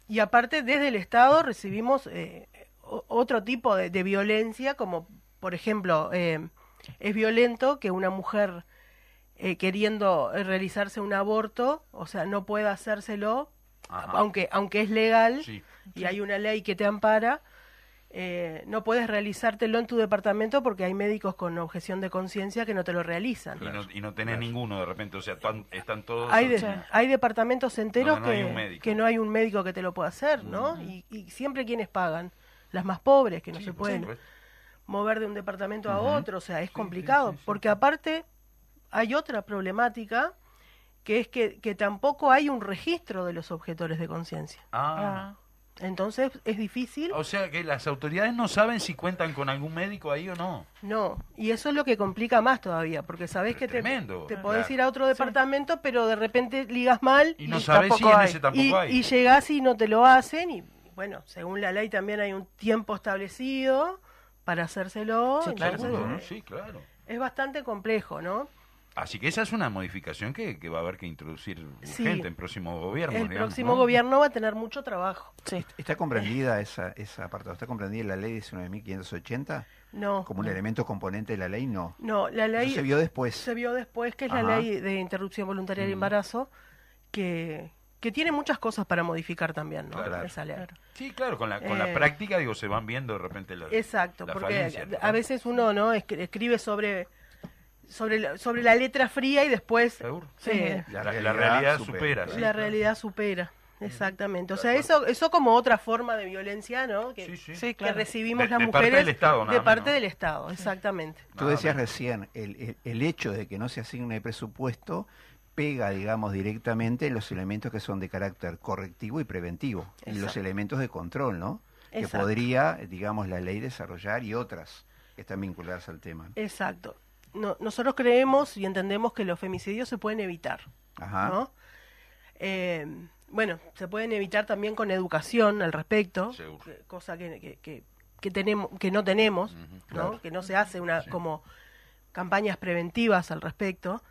y aparte, desde el Estado recibimos eh, otro tipo de, de violencia, como por ejemplo, eh, es violento que una mujer eh, queriendo realizarse un aborto, o sea, no pueda hacérselo, Ajá. aunque, aunque es legal Sí. y hay una ley que te ampara, eh, no puedes realizártelo en tu departamento porque hay médicos con objeción de conciencia que no te lo realizan. Y no, y no tenés ninguno de repente, o sea, están todos... Hay, de- hay departamentos enteros no que, que no hay un médico que te lo pueda hacer, ¿no? Y, y siempre quienes pagan, las más pobres que no Sí, se pueden. Mover de un departamento a otro, o sea, es complicado, porque aparte hay otra problemática que es que, que tampoco hay un registro de los objetores de conciencia. Ah. Entonces es difícil, O sea que las autoridades no saben si cuentan con algún médico ahí o no. no, y eso es lo que complica más todavía, porque sabés que te, tremendo. te Claro. podés ir a otro departamento, pero de repente ligas mal Y no sabés si en ese tampoco y, hay. y llegás y no te lo hacen y bueno, según la ley también hay un tiempo establecido para hacérselo. Sí, entonces, seguro, ¿no? eh, Sí, claro. Es bastante complejo, ¿no? Así que esa es una modificación que, que va a haber que introducir Sí. urgente en próximo gobierno. El digamos, próximo ¿no? gobierno va a tener mucho trabajo. ¿Está comprendida esa, esa apartado? ¿Está comprendida en la ley 19.580? No. Como un no. elemento componente de la ley, no. No, la ley Eso se vio después. se vio después que es Ajá. la ley de interrupción voluntaria del Mm. embarazo que, que tiene muchas cosas para modificar también, ¿no? Claro. Esa ley. Sí, claro, con la, con la Eh, práctica, digo, se van viendo de repente las Exacto, las porque a veces uno no Es- escribe sobre sobre la, sobre la letra fría y después Seguro. eh, La, la realidad supera. sí, la claro. realidad supera. Exactamente. O sea, eso eso como otra forma de violencia, ¿no? Que, sí. que recibimos De- las de parte mujeres del Estado, de parte del Estado, exactamente. Tú decías recién, el, el- el hecho de que no se asigne presupuesto pega, digamos, directamente en los elementos que son de carácter correctivo y preventivo, en los Exacto. elementos de control, ¿no? Que Exacto. podría, digamos, la ley desarrollar y otras que están vinculadas al tema. Exacto. No, nosotros creemos y entendemos que los femicidios se pueden evitar. Ajá. ¿no? Eh, bueno, se pueden evitar también con educación al respecto, que- cosa que, que, que- que tenemos, que no tenemos, ¿no? claro. que no se hace una como campañas preventivas al respecto.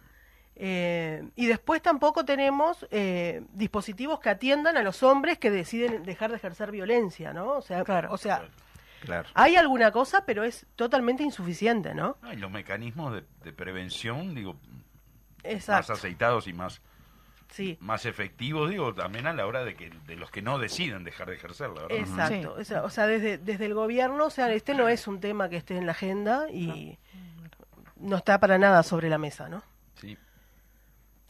Eh, y después tampoco tenemos eh, dispositivos que atiendan a los hombres que deciden dejar de ejercer violencia, ¿no? O sea, o sea, Claro. hay alguna cosa, pero es totalmente insuficiente, ¿no? No, y los mecanismos de, de prevención, digo, Exacto. más aceitados y más, Sí. más efectivos, digo, también a la hora de que de los que no deciden dejar de ejercerla, ¿verdad? Exacto, o sea, o sea, desde, desde el gobierno, o sea, este no es un tema que esté en la agenda y no está para nada sobre la mesa, ¿no?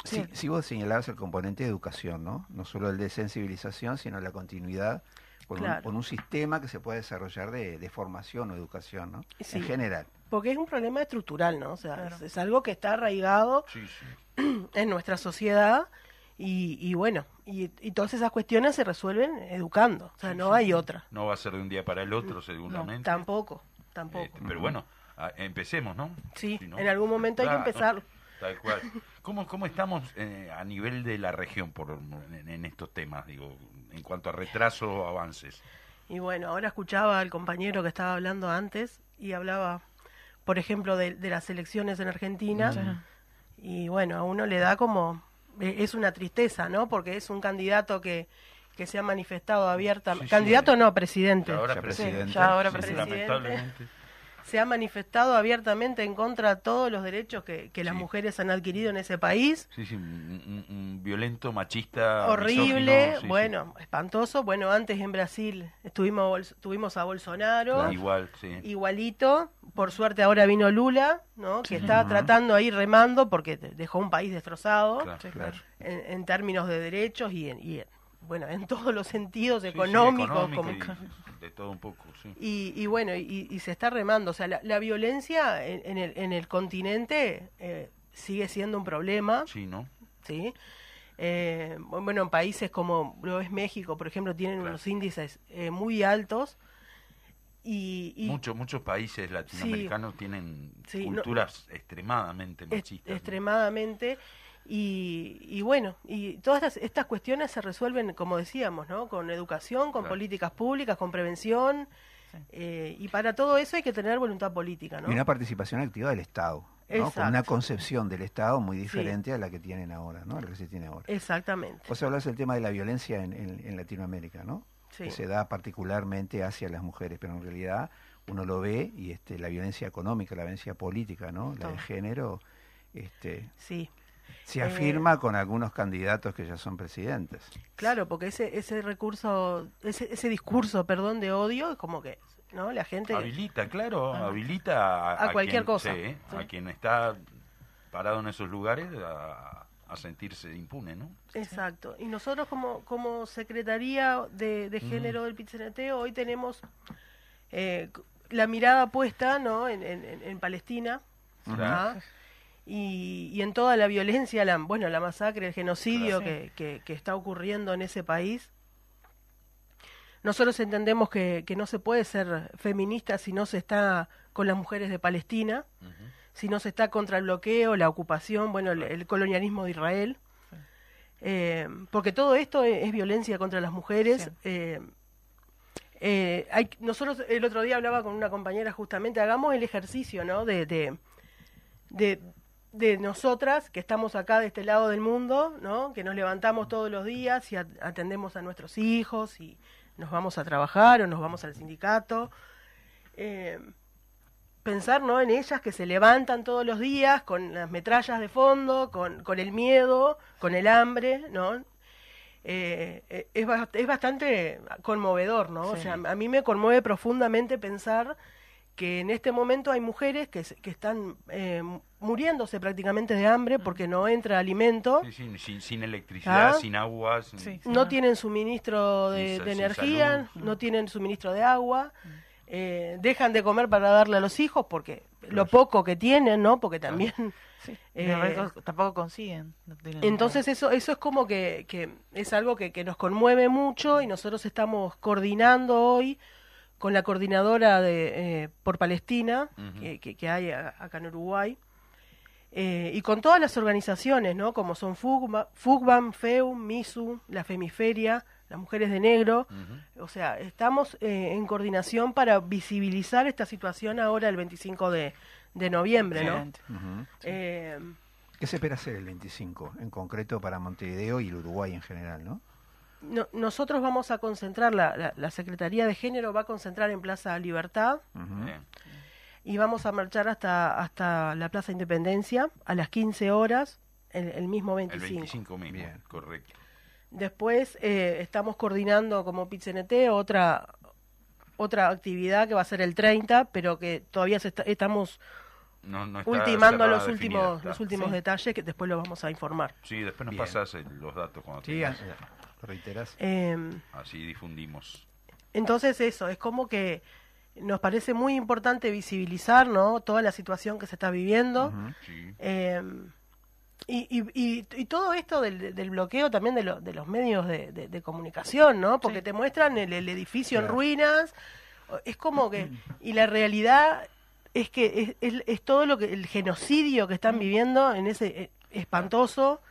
Sí. Sí, vos señalabas el componente de educación, ¿no? No solo el de sensibilización, sino la continuidad con, Claro. un, con un sistema que se puede desarrollar de, de formación o educación, ¿no? Sí. En general. Porque es un problema estructural, ¿no? O sea, es, es algo que está arraigado [clears throat] en nuestra sociedad y, y bueno, y, y todas esas cuestiones se resuelven educando, o sea, no hay otra. No va a ser de un día para el otro, seguramente. Tampoco, tampoco. Este, pero bueno, empecemos, ¿no? Sí, Si no- en algún momento hay que Claro, empezar. Tal cual. ¿Cómo, cómo estamos eh, a nivel de la región por, en, en estos temas, digo, en cuanto a retraso o avances? Y bueno, ahora escuchaba al compañero que estaba hablando antes y hablaba, por ejemplo, de, de las elecciones en Argentina. Y bueno, a uno le da como, eh, es una tristeza, ¿no? Porque es un candidato que, que se ha manifestado abiertamente. Sí, sí. candidato no, presidente. Ya ahora Sí, presidente. ya ahora Sí, sí, presidente. lamentablemente. Se ha manifestado abiertamente en contra de todos los derechos que, que las mujeres han adquirido en ese país. Sí, sí, un, un- un violento, machista. horrible, sí, sí. bueno, espantoso. Bueno, antes en Brasil estuvimos tuvimos a Bolsonaro, Claro. Igual, sí. igualito. Por suerte ahora vino Lula, ¿no? Que está tratando ahí remando porque dejó un país destrozado Claro, Sí, claro. En, en términos de derechos y en, y en- bueno, en todos los sentidos Sí, sí, económicos. económico y de todo un poco, sí. y, y bueno, y, y se está remando. O sea, la, la violencia en, en el, en el continente eh, sigue siendo un problema. Sí, ¿no? ¿sí? Eh, bueno, en países como lo es México, por ejemplo, tienen unos índices eh, muy altos. Y, y Muchos, muchos países latinoamericanos tienen Sí, no- culturas extremadamente machistas. ¿no? Y, y bueno, y todas estas, estas cuestiones se resuelven, como decíamos, ¿no? Con educación, con Claro. políticas públicas, con prevención. eh, y para todo eso hay que tener voluntad política, ¿no? Y una participación activa del Estado, ¿no? Con una concepción del Estado muy diferente a la que tienen ahora, ¿no? A la que se tiene ahora. Exactamente. Vos hablas del tema de la violencia en, en- en Latinoamérica, ¿no? Sí. que se da particularmente hacia las mujeres, pero en realidad uno lo ve y este, la violencia económica, la violencia política, ¿no? La de género, este, Sí. Se Eh, afirma con algunos candidatos que ya son presidentes. Claro, porque ese ese recurso, ese, ese discurso, perdón, de odio, es como que, ¿no? La gente... Habilita, claro, Ah. habilita a, A cualquier quien- cosa. sí, Sí. a quien está parado en esos lugares a, a sentirse impune, ¿no? Exacto. Y nosotros como, como Secretaría de, de Mm. Género del PITCNT hoy tenemos eh, la mirada puesta ¿no? en, en- en- Palestina. ¿ah? Y, y en toda la violencia, la, bueno, la masacre, el genocidio Claro. que, que- que está ocurriendo en ese país. Nosotros entendemos que, que no se puede ser feminista si no se está con las mujeres de Palestina, si no se está contra el bloqueo, la ocupación, bueno, el, el colonialismo de Israel. Eh, porque todo esto es, es violencia contra las mujeres. Sí. Eh, eh, hay, nosotros el otro día hablaba con una compañera justamente, hagamos el ejercicio, ¿no? De, de, de, de nosotras que estamos acá de este lado del mundo, ¿no? Que nos levantamos todos los días y at- atendemos a nuestros hijos y nos vamos a trabajar o nos vamos al sindicato. Eh, pensar ¿no? en ellas que se levantan todos los días con las metrallas de fondo, con, con el miedo, con el hambre, ¿no? Eh, eh, es, es bastante conmovedor, ¿no? O sea, a mí me conmueve profundamente pensar que en este momento hay mujeres que, se- que están eh, muriéndose prácticamente de hambre porque no entra alimento, Sí, sí, sin, sin electricidad, Ah. sin agua. sin- Sí. no tienen suministro de, Sin sa- de sin energía, salud. no tienen suministro de agua, eh, dejan de comer para darle a los hijos porque lo poco que tienen, ¿no? Porque también... [laughs] Sí. Eh, tampoco consiguen. no Entonces eso eso es como que, que es algo que, que nos conmueve mucho y nosotros estamos coordinando hoy con la coordinadora de eh, por Palestina que, que- que hay a- acá en Uruguay eh, y con todas las organizaciones, ¿no? Como son FUGBA, FUGBAM, FEUM, MISU, la Femiferia, las Mujeres de Negro. O sea, estamos eh, en coordinación para visibilizar esta situación ahora el 25 de, de noviembre, ¿no? Eh, ¿Qué se espera hacer el 25, en concreto para Montevideo y el Uruguay en general, no? No- nosotros vamos a concentrar, la, la- la Secretaría de Género va a concentrar en Plaza Libertad y vamos a marchar hasta, hasta la Plaza Independencia a las 15 horas, el, el mismo El 25. 25 mismo, Bien. correcto. Después eh, estamos coordinando como PITCNT otra, otra actividad que va a ser el 30, pero que todavía se está- estamos No, no está ultimando los definida, últimos, está. los últimos Sí. detalles que después los vamos a informar. Sí, después nos Bien. pasas el- los datos cuando Sí, tengas. ¿Lo reiterás? Eh, Así difundimos. Entonces eso, es como que nos parece muy importante visibilizar ¿no? toda la situación que se está viviendo. Sí. Eh, y, y, y, y todo esto del, del bloqueo también de, lo- de los medios de, de- de comunicación, ¿no? Porque Sí. te muestran el, el edificio en ruinas. Es como que... Y la realidad es que es, es- es todo lo que... El genocidio que están viviendo en ese eh, espantoso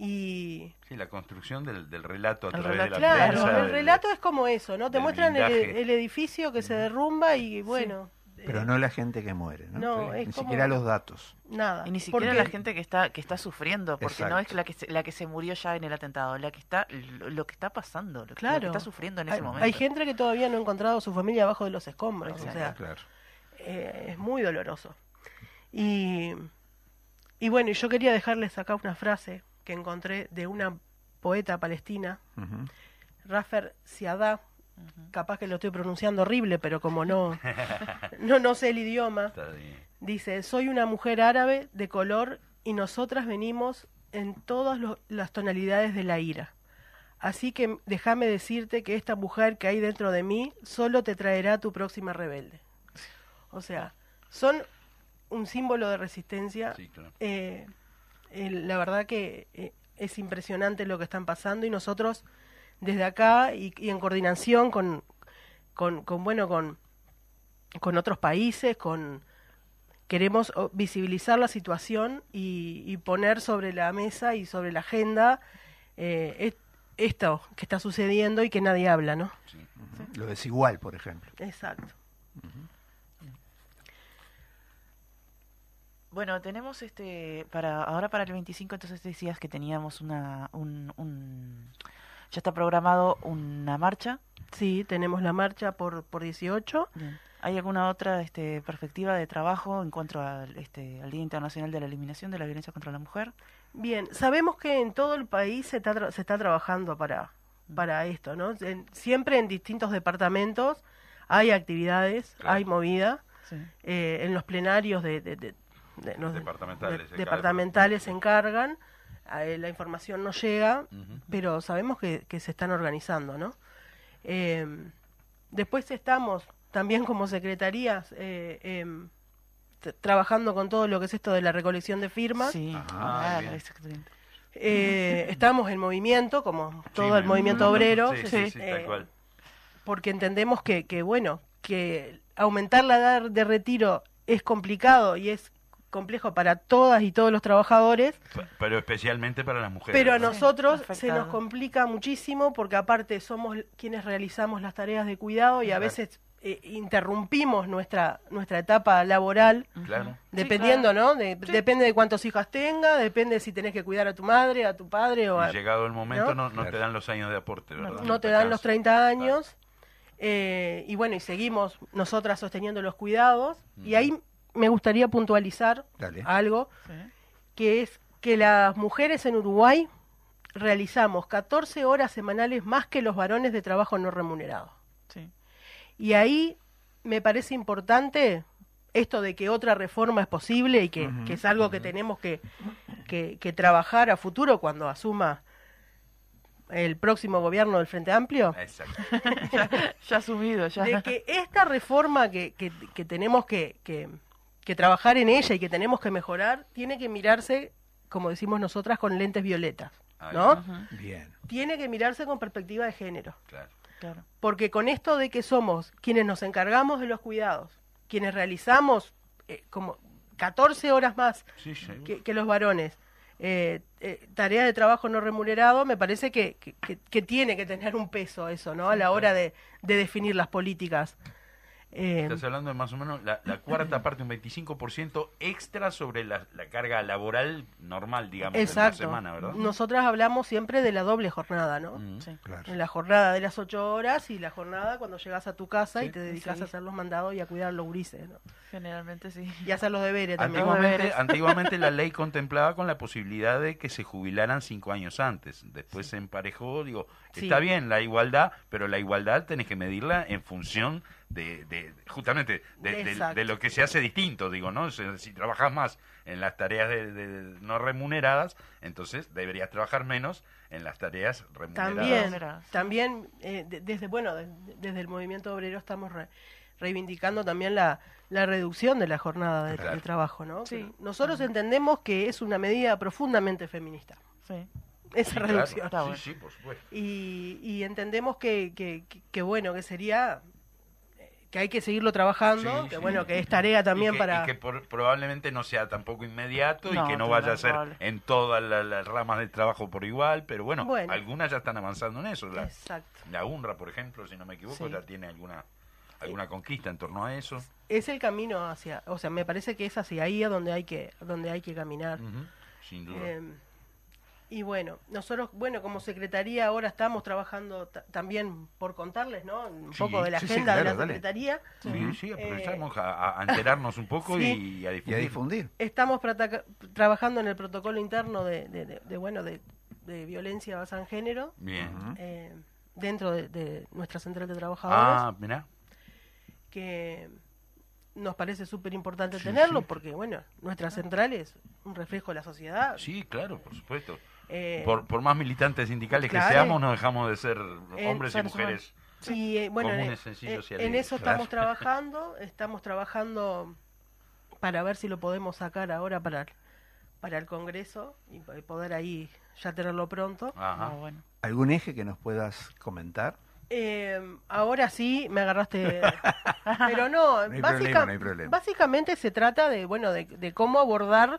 y... Sí, la construcción del, del relato a El través de la relato, Claro, prensa. el del- relato es como eso, ¿no? Te muestran el, edificio que se derrumba y bueno... Pero eh, no la gente que muere, ¿no? No, es Ni como- siquiera los datos. Nada. Y ni siquiera porque- la gente que está que está sufriendo, porque no es la que se, la que se murió ya en el atentado, la que está lo, lo que está pasando, lo, Claro. que está sufriendo en hay, ese momento. hay gente que todavía no ha encontrado a su familia abajo de los escombros. O Exacto. sea, Claro. eh, es muy doloroso. Y, y bueno, y yo quería dejarles acá una frase que encontré de una poeta palestina, Ujú. Rafer Siadá. Capaz que lo estoy pronunciando horrible, pero como no, [laughs] no, no sé el idioma. Dice, soy una mujer árabe de color y nosotras venimos en todas lo- las tonalidades de la ira. Así que déjame decirte que esta mujer que hay dentro de mí solo te traerá tu próxima rebelde. O sea, son un símbolo de resistencia. Sí, claro. Eh, eh, la verdad que eh, es impresionante lo que están pasando y nosotros desde acá y, y en coordinación con, con, con, bueno con, con otros países, con queremos oh, visibilizar la situación y, y poner sobre la mesa y sobre la agenda eh, es- esto que está sucediendo y que nadie habla, ¿no? Sí. Lo desigual, por ejemplo. Exacto. Bueno, tenemos este para ahora para el 25 entonces decías que teníamos una un, un- ya está programado una marcha Sí, tenemos la marcha por, por 18. Bien. ¿Hay alguna otra este, perspectiva de trabajo en cuanto al, este, al Día Internacional de la Eliminación de la Violencia contra la Mujer? Bien, sabemos que en todo el país se está, tra- se está trabajando para, para esto, ¿no? En- siempre en distintos departamentos hay actividades, hay movida. Sí. Eh, en los plenarios de, de- de- de los Departamentales, de- se encargan, eh, la información no llega, pero sabemos que, que se están organizando, ¿no? Eh, después estamos también como secretarías eh, em, trabajando con todo lo que es esto de la recolección de firmas. Sí, Ah, claro, exactamente. Eh, [laughs] estamos en movimiento, como todo Sí, el movimiento obrero, Sí, sí, sí, tal eh, cual. porque entendemos que, que, bueno, que aumentar la edad de retiro es complicado y es complejo para todas y todos los trabajadores, Pero especialmente para las mujeres. pero a ¿no? nosotros se nos complica muchísimo porque aparte somos quienes realizamos las tareas de cuidado y a veces eh, interrumpimos nuestra nuestra etapa laboral Claro. dependiendo, ¿no? De- Depende de cuántos hijas tenga, depende si tenés que cuidar a tu madre, a tu padre o a, Y llegado el momento no, no Claro. te dan los años de aporte, ¿verdad? no te dan los alcanza. 30 años. eh, y bueno, y seguimos nosotras sosteniendo los cuidados. Y ahí me gustaría puntualizar Dale. algo, Sí. que es que las mujeres en Uruguay realizamos 14 horas semanales más que los varones de trabajo no remunerado. Sí. Y ahí me parece importante esto de que otra reforma es posible y que, que es algo que tenemos que, que- que trabajar a futuro cuando asuma el próximo gobierno del Frente Amplio. Exacto. [laughs] Ya asumido, ya. de que esta reforma que, que- que tenemos que, que- trabajar en ella y que tenemos que mejorar, tiene que mirarse, como decimos nosotras, con lentes violetas, ¿no? Bien. Tiene que mirarse con perspectiva de género. Claro. Claro. Porque con esto de que somos quienes nos encargamos de los cuidados, quienes realizamos eh, como 14 horas más Sí, sí. que, que los varones, eh, eh, tareas de trabajo no remunerado, me parece que, que- que- que tiene que tener un peso eso, ¿no? A la hora de, de definir las políticas. Eh, Estás hablando de más o menos la, la cuarta parte, un 25% extra sobre la, la carga laboral normal, digamos, de exacto. la semana, ¿verdad? Nosotras hablamos siempre de la doble jornada, ¿no? Mm. Sí. Claro. En la jornada de las ocho horas y la jornada cuando llegas a tu casa y te dedicas Sí. a hacer los mandados y a cuidar los gurises, ¿no? Generalmente sí. Y a hacer los deberes también. Antiguamente, deberes. antiguamente la ley [laughs] contemplaba con la posibilidad de que se jubilaran cinco años antes. Después se emparejó, digo, Sí. está bien la igualdad, pero la igualdad tenés que medirla en función de, de- justamente de, de- Exacto. de lo que se hace distinto, digo, ¿no? Si, si trabajas más en las tareas de, de- no remuneradas, entonces deberías trabajar menos en las tareas remuneradas. También, también eh, de- desde bueno, de- desde el movimiento obrero estamos re- reivindicando también la, la reducción de la jornada de, Claro. de trabajo, ¿no? Sí. Nosotros entendemos que es una medida profundamente feminista, Sí. Esa Sí, reducción. Sí, bueno. sí, por supuesto. Y, y entendemos que, que, que- que, bueno, que sería eh, que hay que seguirlo trabajando, Sí, que sí. bueno, que es tarea también y que, para y que por- probablemente no sea tampoco inmediato No, y que no vaya a ser probable. en todas la- las ramas del trabajo por igual, pero bueno, Bueno. algunas ya están avanzando en eso. La, Exacto. la UNRWA, por ejemplo, si no me equivoco, Sí. ya tiene alguna alguna conquista en torno a eso. Es el camino hacia, o sea, me parece que es hacia ahí a donde hay que donde hay que caminar. Sin duda. Eh, y bueno, nosotros, bueno, como secretaría ahora estamos trabajando ta- también por contarles, ¿no? Un Sí, poco de la sí, sí, agenda de la dale. secretaría. sí, sí, aprovechamos eh, a, a enterarnos un poco sí. y, a Y difundir. a difundir. Estamos trabajando en el protocolo interno de, de- de- de, bueno, de, de violencia basada en género Bien. Eh, dentro de, de nuestra central de trabajadores, Ah, mirá. que nos parece súper importante Sí, tenerlo sí. porque, bueno, nuestra central es un reflejo de la sociedad. Sí, claro, por supuesto. Eh, Por, por más militantes sindicales que seamos, no dejamos de ser Eh, hombres y mujeres. Eh, bueno, en, Comunes, sencillos y en alegres, eso claro. estamos [laughs] trabajando, estamos trabajando para ver si lo podemos sacar ahora para, para el Congreso y po- poder ahí ya tenerlo pronto. Ajá. Ah, bueno. ¿Algún eje que nos puedas comentar? Eh, ahora sí me agarraste, [laughs] pero no, No hay básica- problema, no hay problema. básicamente se trata de bueno de, de cómo abordar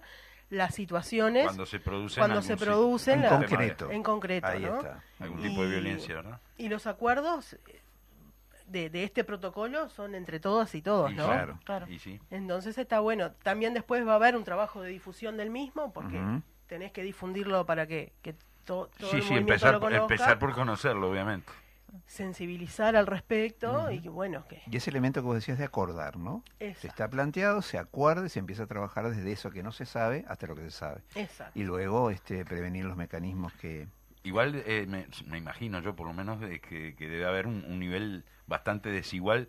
las situaciones Cuando se producen cuando se producen En la- concreto. en concreto, Ahí ¿no? está. algún tipo de Y- violencia, ¿verdad? Y los acuerdos de, de este protocolo son entre todas y todos, Y ¿no? claro. Claro. Y sí. Entonces está bueno. También después va a haber un trabajo de difusión del mismo, porque Ujú. tenés que difundirlo para que, que to- todo Sí, el sí, empezar, lo conozca. empezar por conocerlo, obviamente. Sensibilizar al respecto y que bueno, que Y ese elemento que vos decías de acordar, ¿no? Exacto. Se está planteado, se acuerda y se empieza a trabajar desde eso que no se sabe hasta lo que se sabe. Exacto. Y luego este, prevenir los mecanismos que... Igual eh, me, me imagino yo por lo menos de que, que debe haber un, un nivel bastante desigual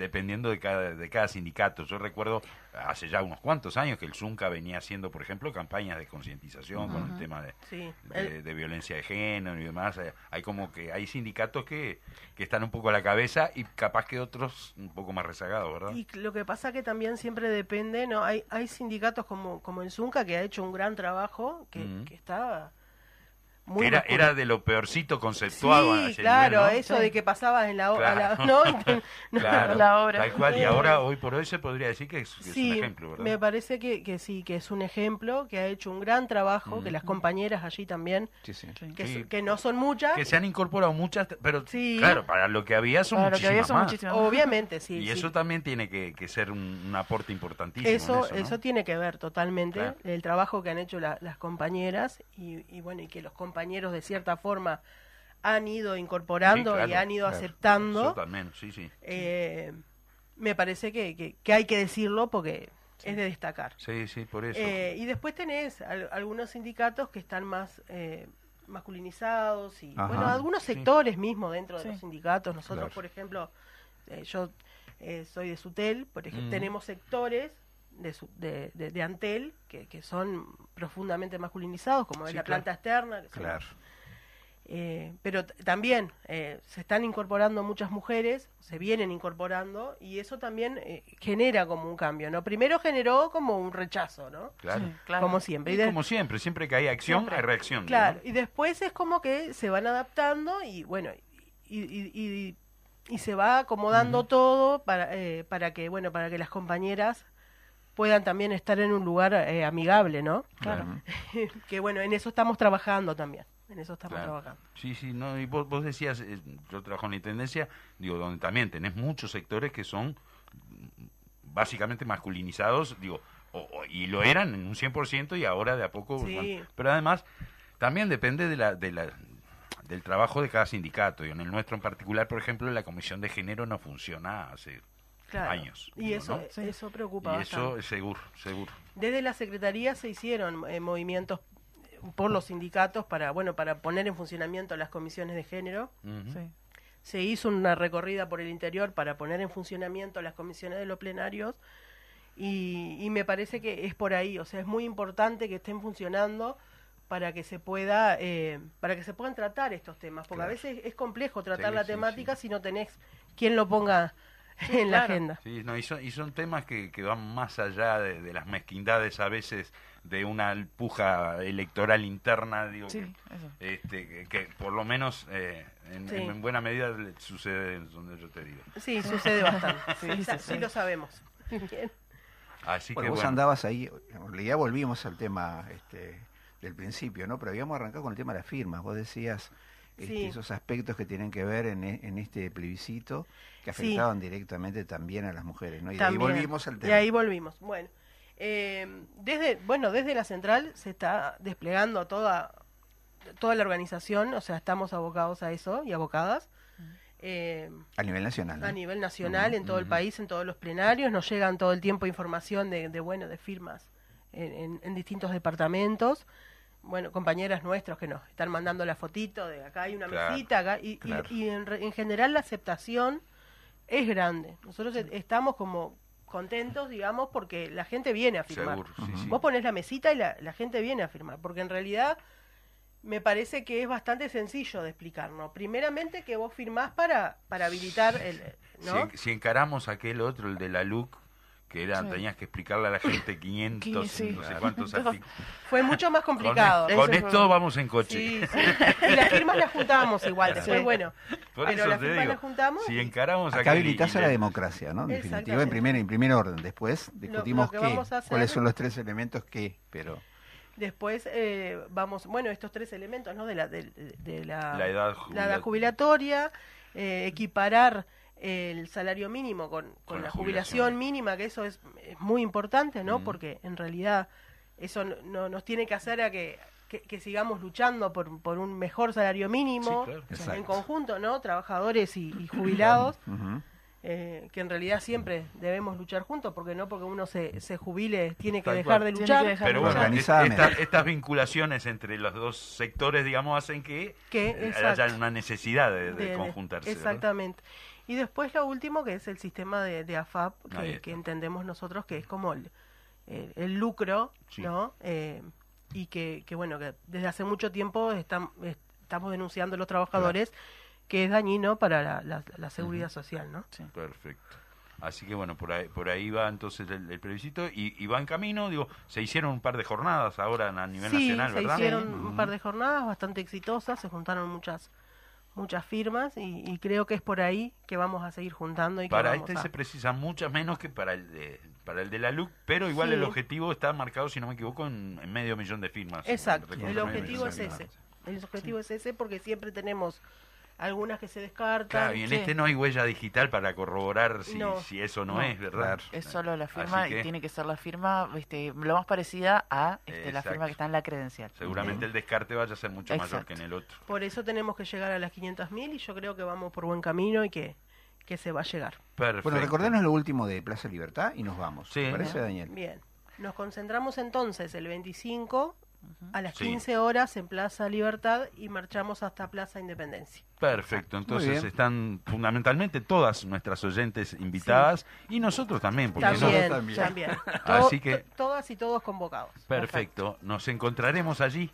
dependiendo de cada, de cada sindicato. Yo recuerdo hace ya unos cuantos años que el Zunca venía haciendo, por ejemplo, campañas de concientización con el tema de, Sí. de, violencia de género y demás. Eh, Hay como que hay sindicatos que, que están un poco a la cabeza y capaz que otros un poco más rezagados, ¿verdad? Y lo que pasa que también siempre depende, ¿no? Hay, hay sindicatos como, como el Zunca que ha hecho un gran trabajo, que, que está muy era, era de lo peorcito conceptuado. Sí, claro, nivel, ¿no? eso de que pasabas en la, o- a la- Claro. [laughs] [laughs] ¿no? No, Claro, la. Tal cual, y ahora, hoy por hoy, se podría decir que es, que es Sí, un ejemplo, ¿verdad? me parece que, que sí, que es un ejemplo, que ha hecho un gran trabajo, Mm. que las compañeras allí también, Sí, sí. que, que no son muchas, Que se han incorporado muchas, pero Sí. claro, para lo que había son Para lo que había son más. muchísimas. obviamente, [laughs] sí. y sí. eso también tiene que, que ser un, un aporte importantísimo. Eso, eso, tiene que ver totalmente, Claro. el trabajo que han hecho la- las compañeras y, y bueno, y que los compañeros de cierta forma han ido incorporando Sí, y han ido claro. aceptando. Eso también, sí, sí. Eh, me parece que, que- que hay que decirlo porque es de destacar. Sí, sí, por eso. Eh, y después tenés al- algunos sindicatos que están más eh, masculinizados y Ajá, bueno, algunos sí. sectores mismos dentro de Sí. los sindicatos. Nosotros, Claro. por ejemplo, eh, yo eh, soy de Sutel, por ejemplo, Mm. tenemos sectores de, su- de, de- de Antel que, que son profundamente masculinizados, como es Sí, la claro. planta externa. son- Claro. eh, pero también eh, se están incorporando muchas mujeres, se vienen incorporando y eso también eh, genera como un cambio, ¿no? Primero generó como un rechazo, ¿no? claro. Sí, claro. Como siempre. Y de- como siempre, siempre que hay acción, Siempre. hay reacción. claro, ¿no? y después es como que se van adaptando y bueno, y, y, y- y se va acomodando todo para, eh, para que, bueno, para que las compañeras puedan también estar en un lugar eh, amigable, ¿no? Claro. [laughs] que bueno, en eso estamos trabajando también, en eso estamos Claro. trabajando. Sí, sí, no, y vos, vos decías, eh, yo trabajo en la Intendencia, digo, donde también tenés muchos sectores que son básicamente masculinizados, digo, o- o- y lo eran en un 100% y ahora de a poco... Sí. pero además, también depende de la, de la, del trabajo de cada sindicato, y en el nuestro en particular, por ejemplo, la Comisión de Género no funciona hace Claro. años. Y digo, eso, ¿no? Sí. eso preocupa Y eso bastante. es seguro, seguro. Desde la Secretaría se hicieron eh, movimientos eh, por los sindicatos para, bueno, para poner en funcionamiento las comisiones de género. Sí. Se hizo una recorrida por el interior para poner en funcionamiento las comisiones de los plenarios y, y me parece que es por ahí, o sea, es muy importante que estén funcionando para que se pueda eh, para que se puedan tratar estos temas, porque Claro. a veces es complejo tratar Sí, la sí, temática si no tenés quien lo ponga [laughs] en la agenda. Sí, no, y, son, y son temas que, que van más allá de, de las mezquindades a veces de una puja electoral interna, digo, Sí, que, eso. este, que, que por lo menos eh, en, Sí. en buena medida le sucede donde yo te digo. Sí, sucede bastante. Sí, lo sabemos. [laughs] Bien. Así Bueno, que vos bueno, andabas ahí, realidad volvimos al tema este, del principio, ¿no? Pero habíamos arrancado con el tema de las firmas. Vos decías este, Sí. esos aspectos que tienen que ver en, e- en este plebiscito que Sí. afectaban directamente también a las mujeres, ¿no? Y de ahí volvimos al Y tema. ahí volvimos. Bueno, eh, desde bueno desde la central se está desplegando toda toda la organización, o sea, estamos abocados a eso y abocadas. Eh, A nivel nacional. a nivel nacional, en todo el país, en todos los plenarios, nos llegan todo el tiempo información de, de bueno, de firmas en, en- en distintos departamentos. Bueno, compañeras nuestros que nos están mandando la fotito de acá hay una Claro, mesita, acá, y, y- claro. y en, re- en general la aceptación es grande. Nosotros estamos como contentos, digamos, porque la gente viene a firmar. seguro, sí, sí. Vos ponés la mesita y la, la gente viene a firmar, porque en realidad me parece que es bastante sencillo de explicar, ¿no? Primeramente que vos firmás para, para habilitar el... ¿no? si, si encaramos aquel otro, el de la LUC, que era, Sí. tenías que explicarle a la gente [coughs] 500, Sí. no sé cuántos artículos. Fue mucho más Con, complicado. e- con esto fue- vamos en coche. Sí, [laughs] sí. Y las firmas las juntábamos igual, después bueno. Por pero eso las te firmas digo, las juntamos si encaramos Acá habilitas a la democracia, ¿no? En definitiva, en primer, en primer orden. Después discutimos lo que qué, hacer- cuáles son los tres elementos que, pero Después eh, vamos, bueno, estos tres elementos, ¿no? De la, de, de la, La edad la edad jubila- jubilatoria, eh, equiparar el salario mínimo con, con, Con la, la jubilación. jubilación. mínima, que eso es, es muy importante, ¿no? Mm. Porque en realidad eso no, no- nos tiene que hacer a que que, que sigamos luchando por, por un mejor salario mínimo Sí, claro. en conjunto, ¿no? Trabajadores y, y jubilados, eh, que en realidad siempre debemos luchar juntos, porque no porque uno se, se jubile tiene que Tal dejar cual. de luchar. dejar Pero de bueno, es- esta- estas vinculaciones entre los dos sectores, digamos, hacen que Que, eh, haya una necesidad de, de de- conjuntarse. ¿verdad? Y después lo último que es el sistema de, de AFAP, que, entendemos nosotros que es como el, el- el lucro, Sí. ¿no? Eh, y que, que, bueno, que desde hace mucho tiempo estam- estamos denunciando los trabajadores que es dañino para la, la- la seguridad social, ¿no? Perfecto. Así que bueno, por ahí, por ahí va entonces el, el plebiscito y, y va en camino, digo, se hicieron un par de jornadas ahora a nivel sí, nacional, se ¿verdad? hicieron Ujú. un par de jornadas bastante exitosas, se juntaron muchas muchas firmas y, y creo que es por ahí que vamos a seguir juntando y que Para este a- se precisan muchas menos que para el de, para el de la LUC, pero igual Sí. el objetivo está marcado, si no me equivoco, en, en medio millón de firmas. Exacto, el objetivo es ese. El objetivo es ese porque siempre tenemos algunas que se descartan. Claro, y en Sí. este no hay huella digital para corroborar si, No. si eso no, No. es, ¿verdad? Es solo la firma que- y tiene que ser la firma este, lo más parecida a este, la firma que está en la credencial. Seguramente el descarte vaya a ser mucho mayor que en el otro. Por eso tenemos que llegar a las 500.000 y yo creo que vamos por buen camino y que, que se va a llegar. Perfecto. Bueno, recordarnos lo último de Plaza Libertad y nos vamos. Sí. ¿Te parece, Daniel? Bien. Nos concentramos entonces el 25 a las Sí. 15 horas en Plaza Libertad y marchamos hasta Plaza Independencia. Perfecto, entonces están fundamentalmente todas nuestras oyentes invitadas y nosotros también, porque También, no? también. También. [laughs] Así que- to- Todas y todos convocados. Perfecto, nos encontraremos allí.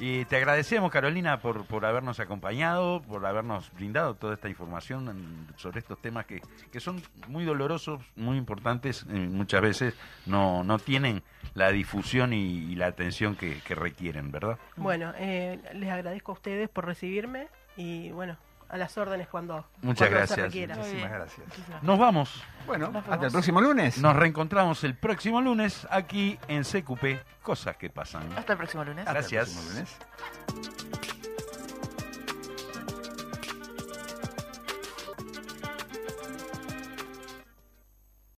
Y te agradecemos, Carolina, por, por habernos acompañado, por habernos brindado toda esta información sobre estos temas que, que son muy dolorosos, muy importantes, eh, muchas veces no, no tienen la difusión y, y la atención que, que requieren, ¿verdad? Bueno, eh, les agradezco a ustedes por recibirme y bueno, a las órdenes cuando, Muchas cuando gracias. se requiera. Muchísimas gracias. Nos vamos. Bueno, Nos hasta el próximo lunes. Nos reencontramos el próximo lunes aquí en CQP, cosas que pasan. Hasta el próximo lunes. Hasta el Gracias. próximo lunes.